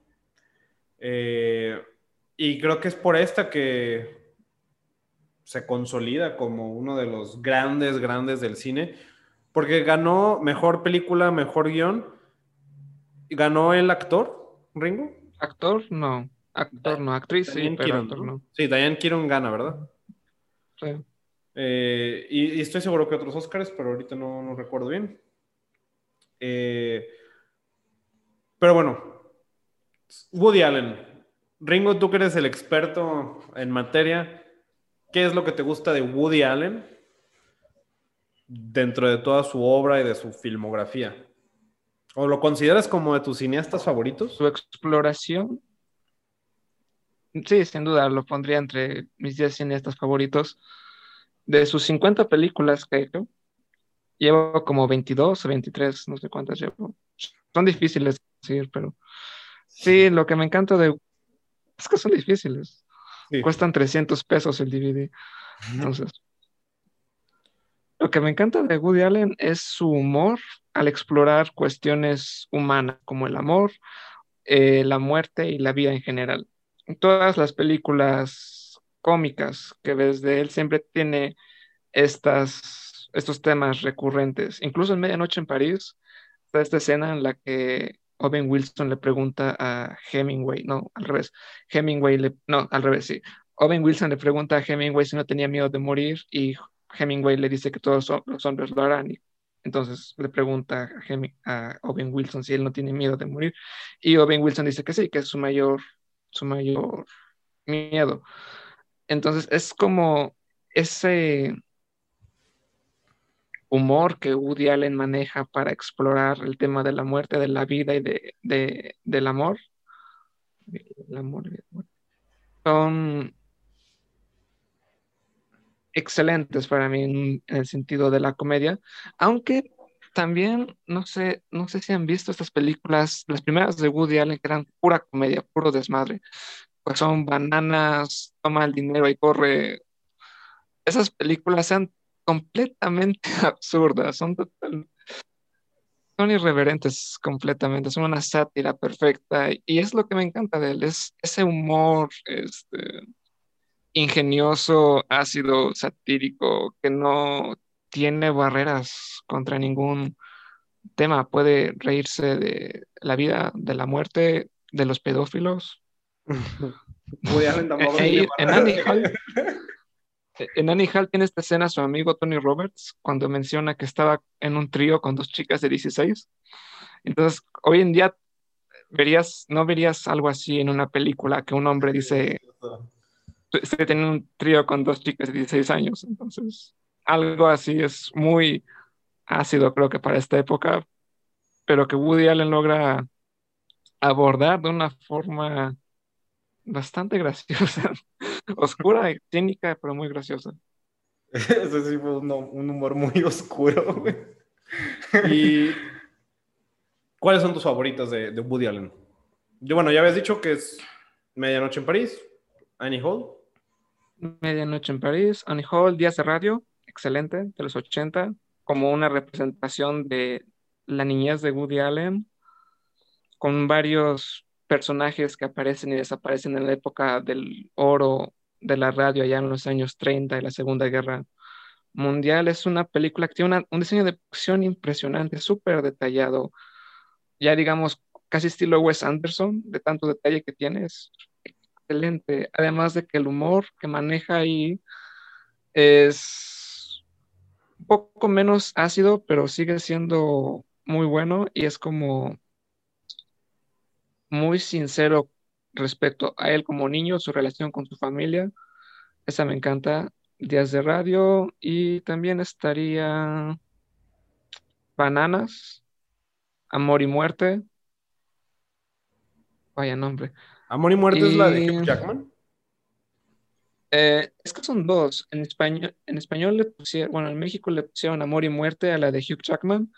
Eh, y creo que es por esta que se consolida como uno de los grandes, grandes del cine. Porque ganó mejor película, mejor guion. ¿Ganó el actor, Ringo?
Actor, no. Actor, no. Actriz, sí,
Diane
pero
Keaton,
actor,
no. Sí, Diane Keaton gana, ¿verdad?
Sí.
Eh, y, y estoy seguro que otros Oscars, pero ahorita no, no recuerdo bien. Eh, pero bueno, Woody Allen. Ringo, tú que eres el experto en materia, ¿qué es lo que te gusta de Woody Allen dentro de toda su obra y de su filmografía? ¿O lo consideras como de tus cineastas favoritos?
Su exploración. Sí, sin duda, lo pondría entre mis 10 cineastas favoritos. De sus 50 películas que llevo como 22 o 23, no sé cuántas llevo. Son difíciles de decir, pero sí, lo que me encanta de... Es que son difíciles.
Sí.
Cuestan 300 pesos el DVD. Entonces, lo que me encanta de Woody Allen es su humor al explorar cuestiones humanas como el amor, eh, la muerte y la vida en general. Todas las películas cómicas que ves de él siempre tiene estas, estos temas recurrentes. Incluso en Medianoche en París está esta escena en la que Owen Wilson le pregunta a Hemingway, no, al revés, Hemingway no, al revés, sí. Owen Wilson le pregunta a Hemingway si no tenía miedo de morir y Hemingway le dice que todos los hombres lo harán. Y entonces le pregunta a, Heming- a Owen Wilson si él no tiene miedo de morir y Owen Wilson dice que sí, que es su mayor, su mayor miedo. Entonces es como ese humor que Woody Allen maneja para explorar el tema de la muerte, de la vida y de, de- del amor. El amor y el amor. Son excelentes para mí en, el sentido de la comedia, aunque también no sé, no sé si han visto estas películas, las primeras de Woody Allen que eran pura comedia, puro desmadre, pues son bananas, toma el dinero y corre. Esas películas sean completamente absurdas, son total- son irreverentes completamente, son una sátira perfecta y es lo que me encanta de él, es ese humor, este, ingenioso, ácido, satírico, que no tiene barreras contra ningún tema. Puede reírse de la vida, de la muerte, de los pedófilos.
Woody Allen tampoco
Eh,
tiene
en Hall, en Annie Hall tiene esta escena su amigo Tony Roberts cuando menciona que estaba en un trío con dos chicas de 16. Entonces, hoy en día verías, no verías algo así en una película que un hombre dice, estoy teniendo un trío con dos chicas de 16 años. Entonces, algo así es muy ácido, creo que para esta época, pero que Woody Allen logra abordar de una forma bastante graciosa, oscura y cínica, pero muy graciosa.
Ese sí fue un, un humor muy oscuro, güey.
¿Y cuáles son tus favoritas de, de Woody Allen? Yo, bueno, ya habías dicho que es Medianoche en París, Annie Hall.
Medianoche en París, Annie Hall, Días de Radio, excelente, de los 80, como una representación de la niñez de Woody Allen, con varios personajes que aparecen y desaparecen en la época del oro de la radio allá en los años 30 de la Segunda Guerra Mundial. Es una película que tiene un diseño de producción impresionante, súper detallado, ya digamos casi estilo Wes Anderson, de tanto detalle que tiene, es excelente. Además de que el humor que maneja ahí es un poco menos ácido, pero sigue siendo muy bueno y es como muy sincero respecto a él como niño, su relación con su familia. Esa me encanta. Días de radio y también estaría Bananas, Amor y Muerte. Vaya nombre.
Amor y Muerte es la de Hugh Jackman.
Eh, es que son dos. En español, en español le pusieron, bueno, en México le pusieron Amor y Muerte a la de Hugh Jackman,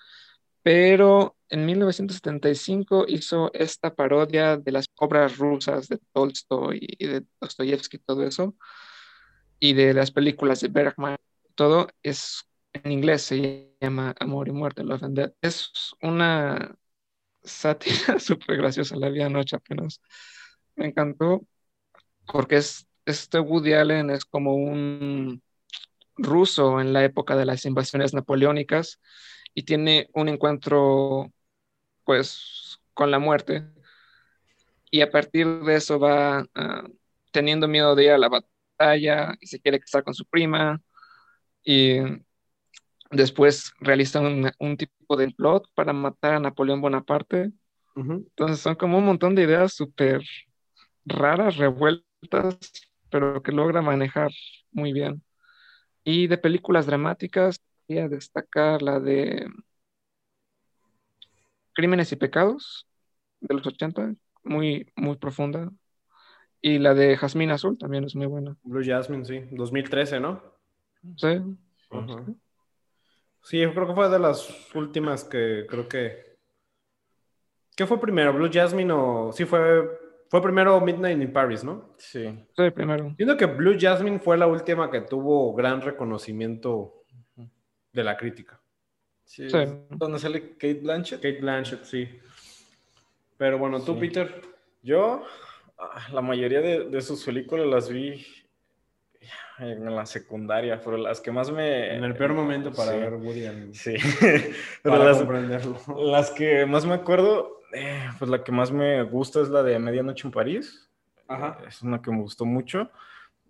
pero en 1975 hizo esta parodia de las obras rusas de Tolstoy y de Dostoyevsky todo eso, y de las películas de Bergman. Todo es en inglés, se llama Amor y Muerte, Love and Death. Es una sátira súper graciosa, la vi anoche apenas. Me encantó porque es, este Woody Allen es como un ruso en la época de las invasiones napoleónicas y tiene un encuentro, pues, con la muerte. Y a partir de eso va ah, teniendo miedo de ir a la batalla y se quiere casar con su prima. Y después realiza un, un tipo de plot para matar a Napoleón Bonaparte.
Ujú.
Entonces son como un montón de ideas súper raras, revueltas, pero que logra manejar muy bien. Y de películas dramáticas, destacar la de Crímenes y Pecados de los 80, muy, muy profunda. Y la de Jazmín Azul también es muy buena.
Blue Jasmine, sí. 2013, ¿no?
Sí.
Sí, yo creo que fue de las últimas que creo que. ¿Qué fue primero? ¿Blue Jasmine o.? Sí, fue. Fue primero Midnight in Paris, ¿no?
Sí.
sí, primero.
Siento que Blue Jasmine fue la última que tuvo gran reconocimiento de la crítica.
Sí.
Sí.
¿Dónde sale Kate Blanchett?
Kate Blanchett, sí. Pero bueno, tú,
Sí.
Peter.
Yo, ah, la mayoría de, de sus películas las vi en la secundaria, pero las que más me...
En el peor momento para
Sí.
ver Woody Allen.
Sí,
Para
las,
comprenderlo.
las que más me acuerdo, eh, pues la que más me gusta es la de Medianoche en París.
Ajá.
Es una que me gustó mucho.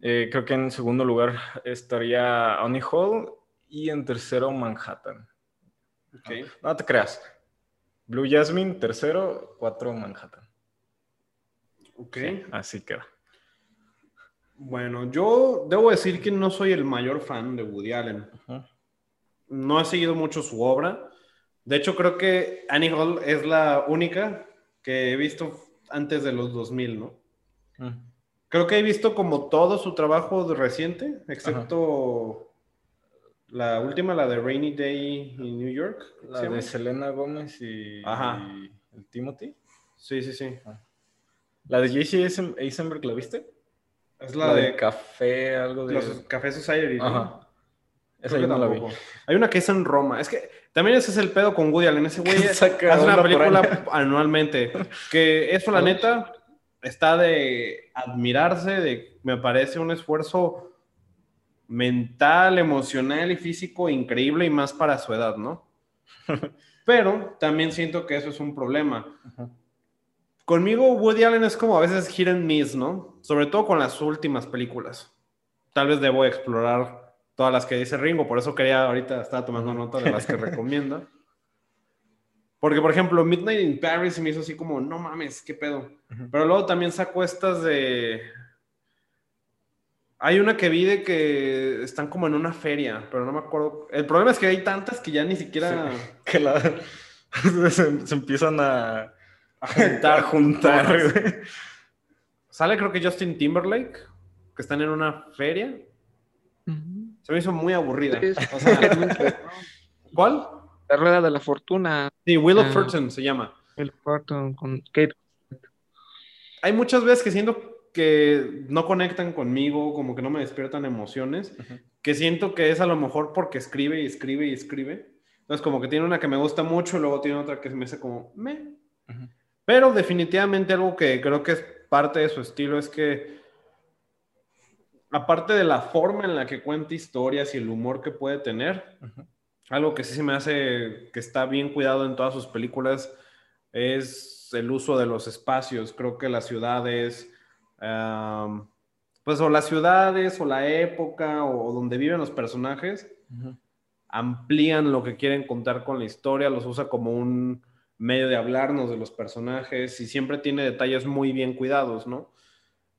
Eh, creo que en segundo lugar estaría Annie Hall y en tercero Manhattan.
Ok.
No te creas. Blue Jasmine, tercero, cuatro Manhattan.
Ok.
Sí, así queda.
Bueno, yo debo decir que no soy el mayor fan de Woody Allen. No he seguido mucho su obra. De hecho, creo que Annie Hall es la única que he visto antes de los 2000, ¿no?
Mm.
Creo que he visto como todo su trabajo de reciente, excepto la última, la de Rainy Day in New York.
La de Selena Gómez y,
Ajá.
y el Timothy.
Sí, sí, sí.
La de JC Eisen- Eisenberg, ¿la viste?
Es
La,
la,
de,
de,
café, algo de...
los Café Society.
Esa yo no la vi.
Hay una que es en Roma. Es que también ese es el pedo con Woody Allen. Ese güey hace una película anualmente. Que eso, la neta, está de admirarse. De, me parece un esfuerzo mental, emocional y físico increíble y más para su edad, ¿no? Pero también siento que eso es un problema.
Ajá.
Conmigo, Woody Allen es como a veces hit and miss, ¿no? Sobre todo con las últimas películas. Tal vez debo explorar todas las que dice Ringo, por eso quería ahorita estaba tomando nota de las que recomienda. Porque, por ejemplo, Midnight in Paris me hizo así como, no mames, qué pedo. Pero luego también sacó estas de. Hay una que vi de que están como en una feria, pero no me acuerdo. El problema es que hay tantas que ya ni siquiera.
Que la... se, se empiezan a,
A juntar.
a juntar.
Sale, creo que Justin Timberlake, que están en una feria. Se me hizo muy aburrida.
Sí,
O sea, ¿Cuál?
La Rueda de la Fortuna,
Sí, Will of
Ah.
Fortune se llama.
el cuarto con Kate.
Hay muchas veces que siento que no conectan conmigo, como que no me despiertan emociones, que siento que es a lo mejor porque escribe y escribe y escribe. Entonces, como que tiene una que me gusta mucho y luego tiene otra que me hace como, me. Pero definitivamente algo que creo que es parte de su estilo es que, aparte de la forma en la que cuenta historias y el humor que puede tener, algo que sí se me hace que está bien cuidado en todas sus películas es el uso de los espacios. Creo que las ciudades, pues o las ciudades o la época o, donde viven los personajes amplían lo que quieren contar con la historia, los usa como un medio de hablarnos de los personajes y siempre tiene detalles muy bien cuidados, ¿no?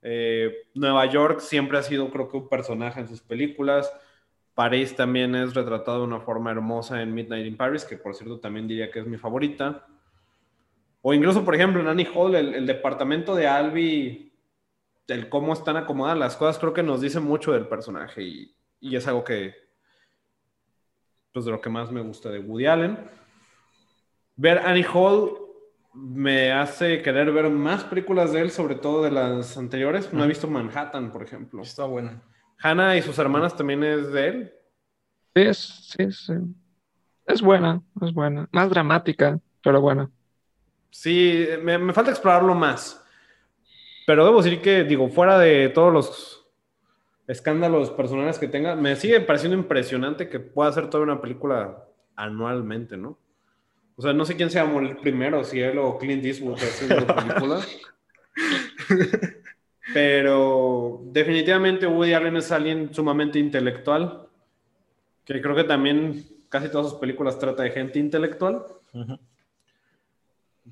Eh, Nueva York siempre ha sido, creo que, un personaje en sus películas. París también es retratado de una forma hermosa en Midnight in Paris, que por cierto también diría que es mi favorita. O incluso, por ejemplo, en Annie Hall, el, el departamento de Albi, el cómo están acomodadas las cosas, creo que nos dice mucho del personaje y, y es algo que, pues de lo que más me gusta de Woody Allen. Ver Annie Hall me hace querer ver más películas de él, sobre todo de las anteriores. No he visto Manhattan, por ejemplo.
Está buena.
Hannah y sus hermanas también es de él.
Sí, es, sí, sí. Es buena, es buena. Más dramática, pero buena.
Sí, me, me falta explorarlo más. Pero debo decir que, digo, fuera de todos los escándalos personales que tenga, me sigue pareciendo impresionante que pueda hacer toda una película anualmente, ¿no? O sea, no sé quién se va a morir primero, si él o Clint Eastwood haciendo películas. Pero definitivamente Woody Allen es alguien sumamente intelectual, que creo que también casi todas sus películas trata de gente intelectual.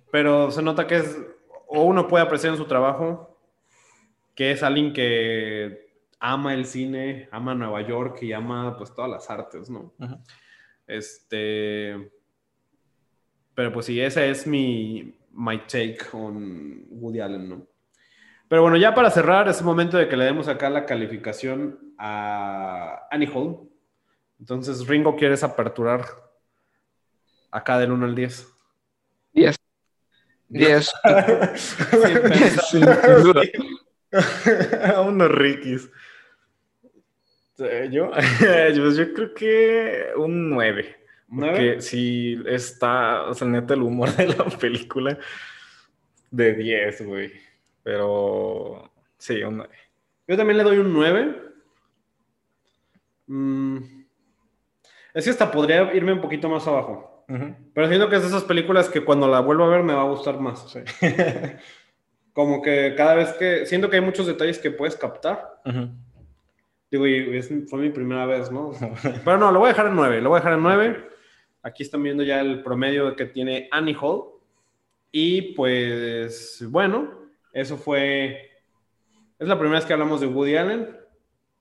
Pero se nota que es, o uno puede apreciar en su trabajo, que es alguien que ama el cine, ama Nueva York y ama pues todas las artes, ¿no? Este, pero pues sí, ese es mi my take on Woody Allen, ¿no? Pero bueno, ya para cerrar, es momento de que le demos acá la calificación a Annie Hall. Entonces, Ringo, ¿quieres aperturar acá del 1 al 10?
10. 10.
Sin duda. a unos. Eh, Yo, pues yo creo que un 9.
¿Nueve?
Porque si está, o sea, neta, el humor de la película de 10, güey. Pero sí, un 9.
Yo también le doy un 9. Mm, Es que hasta podría irme un poquito más abajo. Pero siento que es de esas películas que cuando la vuelvo a ver me va a gustar más. Como que cada vez que... Siento que hay muchos detalles que puedes captar. Digo, y es- fue mi primera vez, ¿no? Pero no, lo voy a dejar en 9. Lo voy a dejar en 9. Aquí están viendo ya el promedio que tiene Annie Hall. Y pues, bueno, eso fue... Es la primera vez que hablamos de Woody Allen.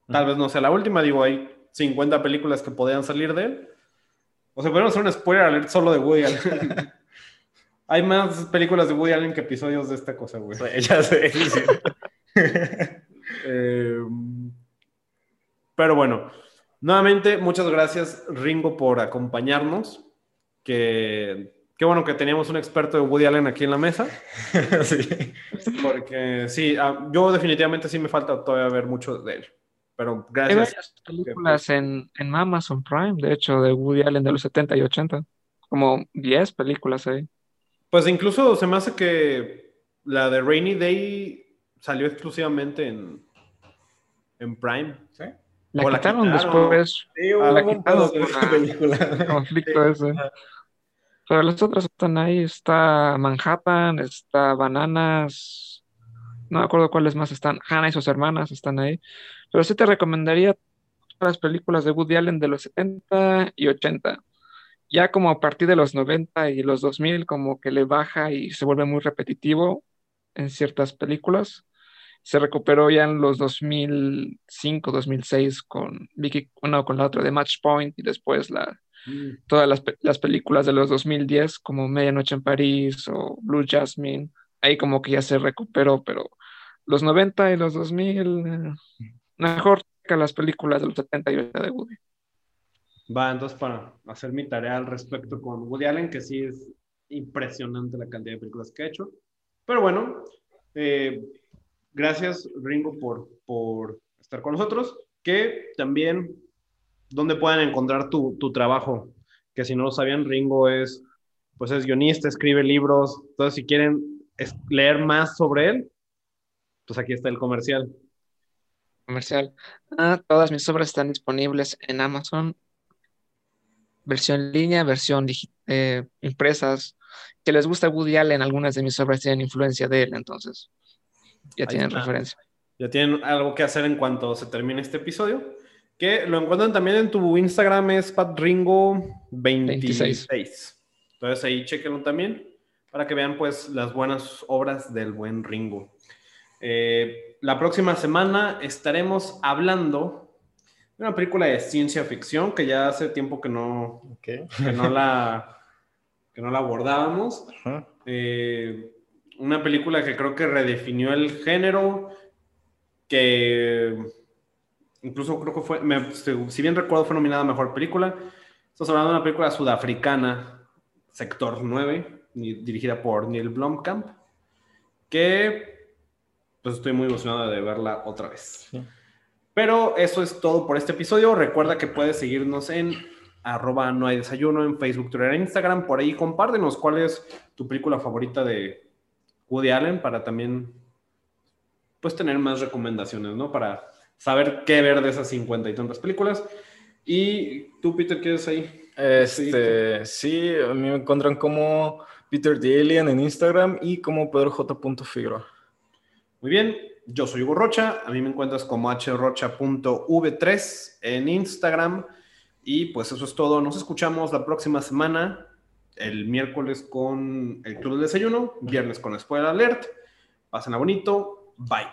Tal vez no sea la última. Digo, hay 50 películas que podrían salir de él. O sea, podemos hacer un spoiler alert solo de Woody Allen. hay más películas de Woody Allen que episodios de esta cosa, güey.
ya sé. sí.
Eh, pero bueno, nuevamente, muchas gracias, Ringo, por acompañarnos. Que, qué bueno que teníamos un experto de Woody Allen aquí en la mesa.
Sí.
Porque sí, ah, yo definitivamente sí me falta todavía ver mucho de él. Pero
Hay
gracias.
varias películas en, en Amazon Prime, de hecho, de Woody Allen de los 70 y 80. Como 10 películas ahí.
Pues incluso se me hace que la de Rainy Day salió exclusivamente en, en Prime.
¿Sí?
La
O la
quitaron después,
Sí,
Ah,
la quitaron por
esa
la-
película.
el conflicto ese. Pero las otras están ahí, está Manhattan, está Bananas, no me acuerdo cuáles más están, Hannah y sus hermanas están ahí. Pero sí te recomendaría las películas de Woody Allen de los 70 y 80. Ya como a partir de los 90 y los 2000 como que le baja y se vuelve muy repetitivo en ciertas películas. Se recuperó ya en los 2005, 2006 con Vicky, no, con la otra de Match Point y después la, todas las, las películas de los 2010 como Medianoche en París o Blue Jasmine, ahí como que ya se recuperó, pero los 90 y los 2000, eh, mejor que las películas de los 70 y 80 de Woody.
Va, entonces para hacer mi tarea al respecto con Woody Allen, que sí es impresionante la cantidad de películas que ha hecho. Pero bueno, eh, gracias Ringo por, por estar con nosotros, que también, ¿dónde pueden encontrar tu, tu trabajo? Que si no lo sabían, Ringo es, pues es guionista, escribe libros, entonces si quieren es- leer más sobre él, pues aquí está el comercial.
Comercial. Ah, todas mis obras están disponibles en Amazon. Versión línea, versión eh, impresas. Que les gusta Woody Allen, algunas de mis obras tienen influencia de él, entonces ya
Ahí
tienen
está.
referencia.
Ya tienen algo que hacer en cuanto se termine este episodio. Que lo encuentran también en tu Instagram, es patringo26.
26.
Entonces ahí chequenlo también para que vean pues las buenas obras del buen Ringo. Eh, la próxima semana estaremos hablando de una película de ciencia ficción que ya hace tiempo que no, que no, la, que no la abordábamos. Eh, una película que creo que redefinió el género, que incluso creo que fue, me- si bien recuerdo, fue nominada a Mejor Película. Estamos hablando de una película sudafricana, Sector 9, ni- dirigida por Neil Blomkamp, que pues estoy muy emocionado de verla otra vez.
Sí.
Pero eso es todo por este episodio. Recuerda que puedes seguirnos en arroba no hay desayuno en Facebook, Twitter Instagram. Por ahí compártenos cuál es tu película favorita de Woody Allen para también pues tener más recomendaciones, ¿no? Para saber qué ver de esas cincuenta y tantas películas. Y tú, Peter, ¿quieres ahí
Este, sí, a mí me encuentran como Peter the Alien en Instagram y como Pedro J. Figueroa.
Muy bien, yo soy Hugo Rocha, a mí me encuentras como hrocha.v3 en Instagram y pues eso es todo, nos escuchamos la próxima semana, el miércoles con el Club del Desayuno, viernes con Spoiler Alert, pásenla bonito, bye.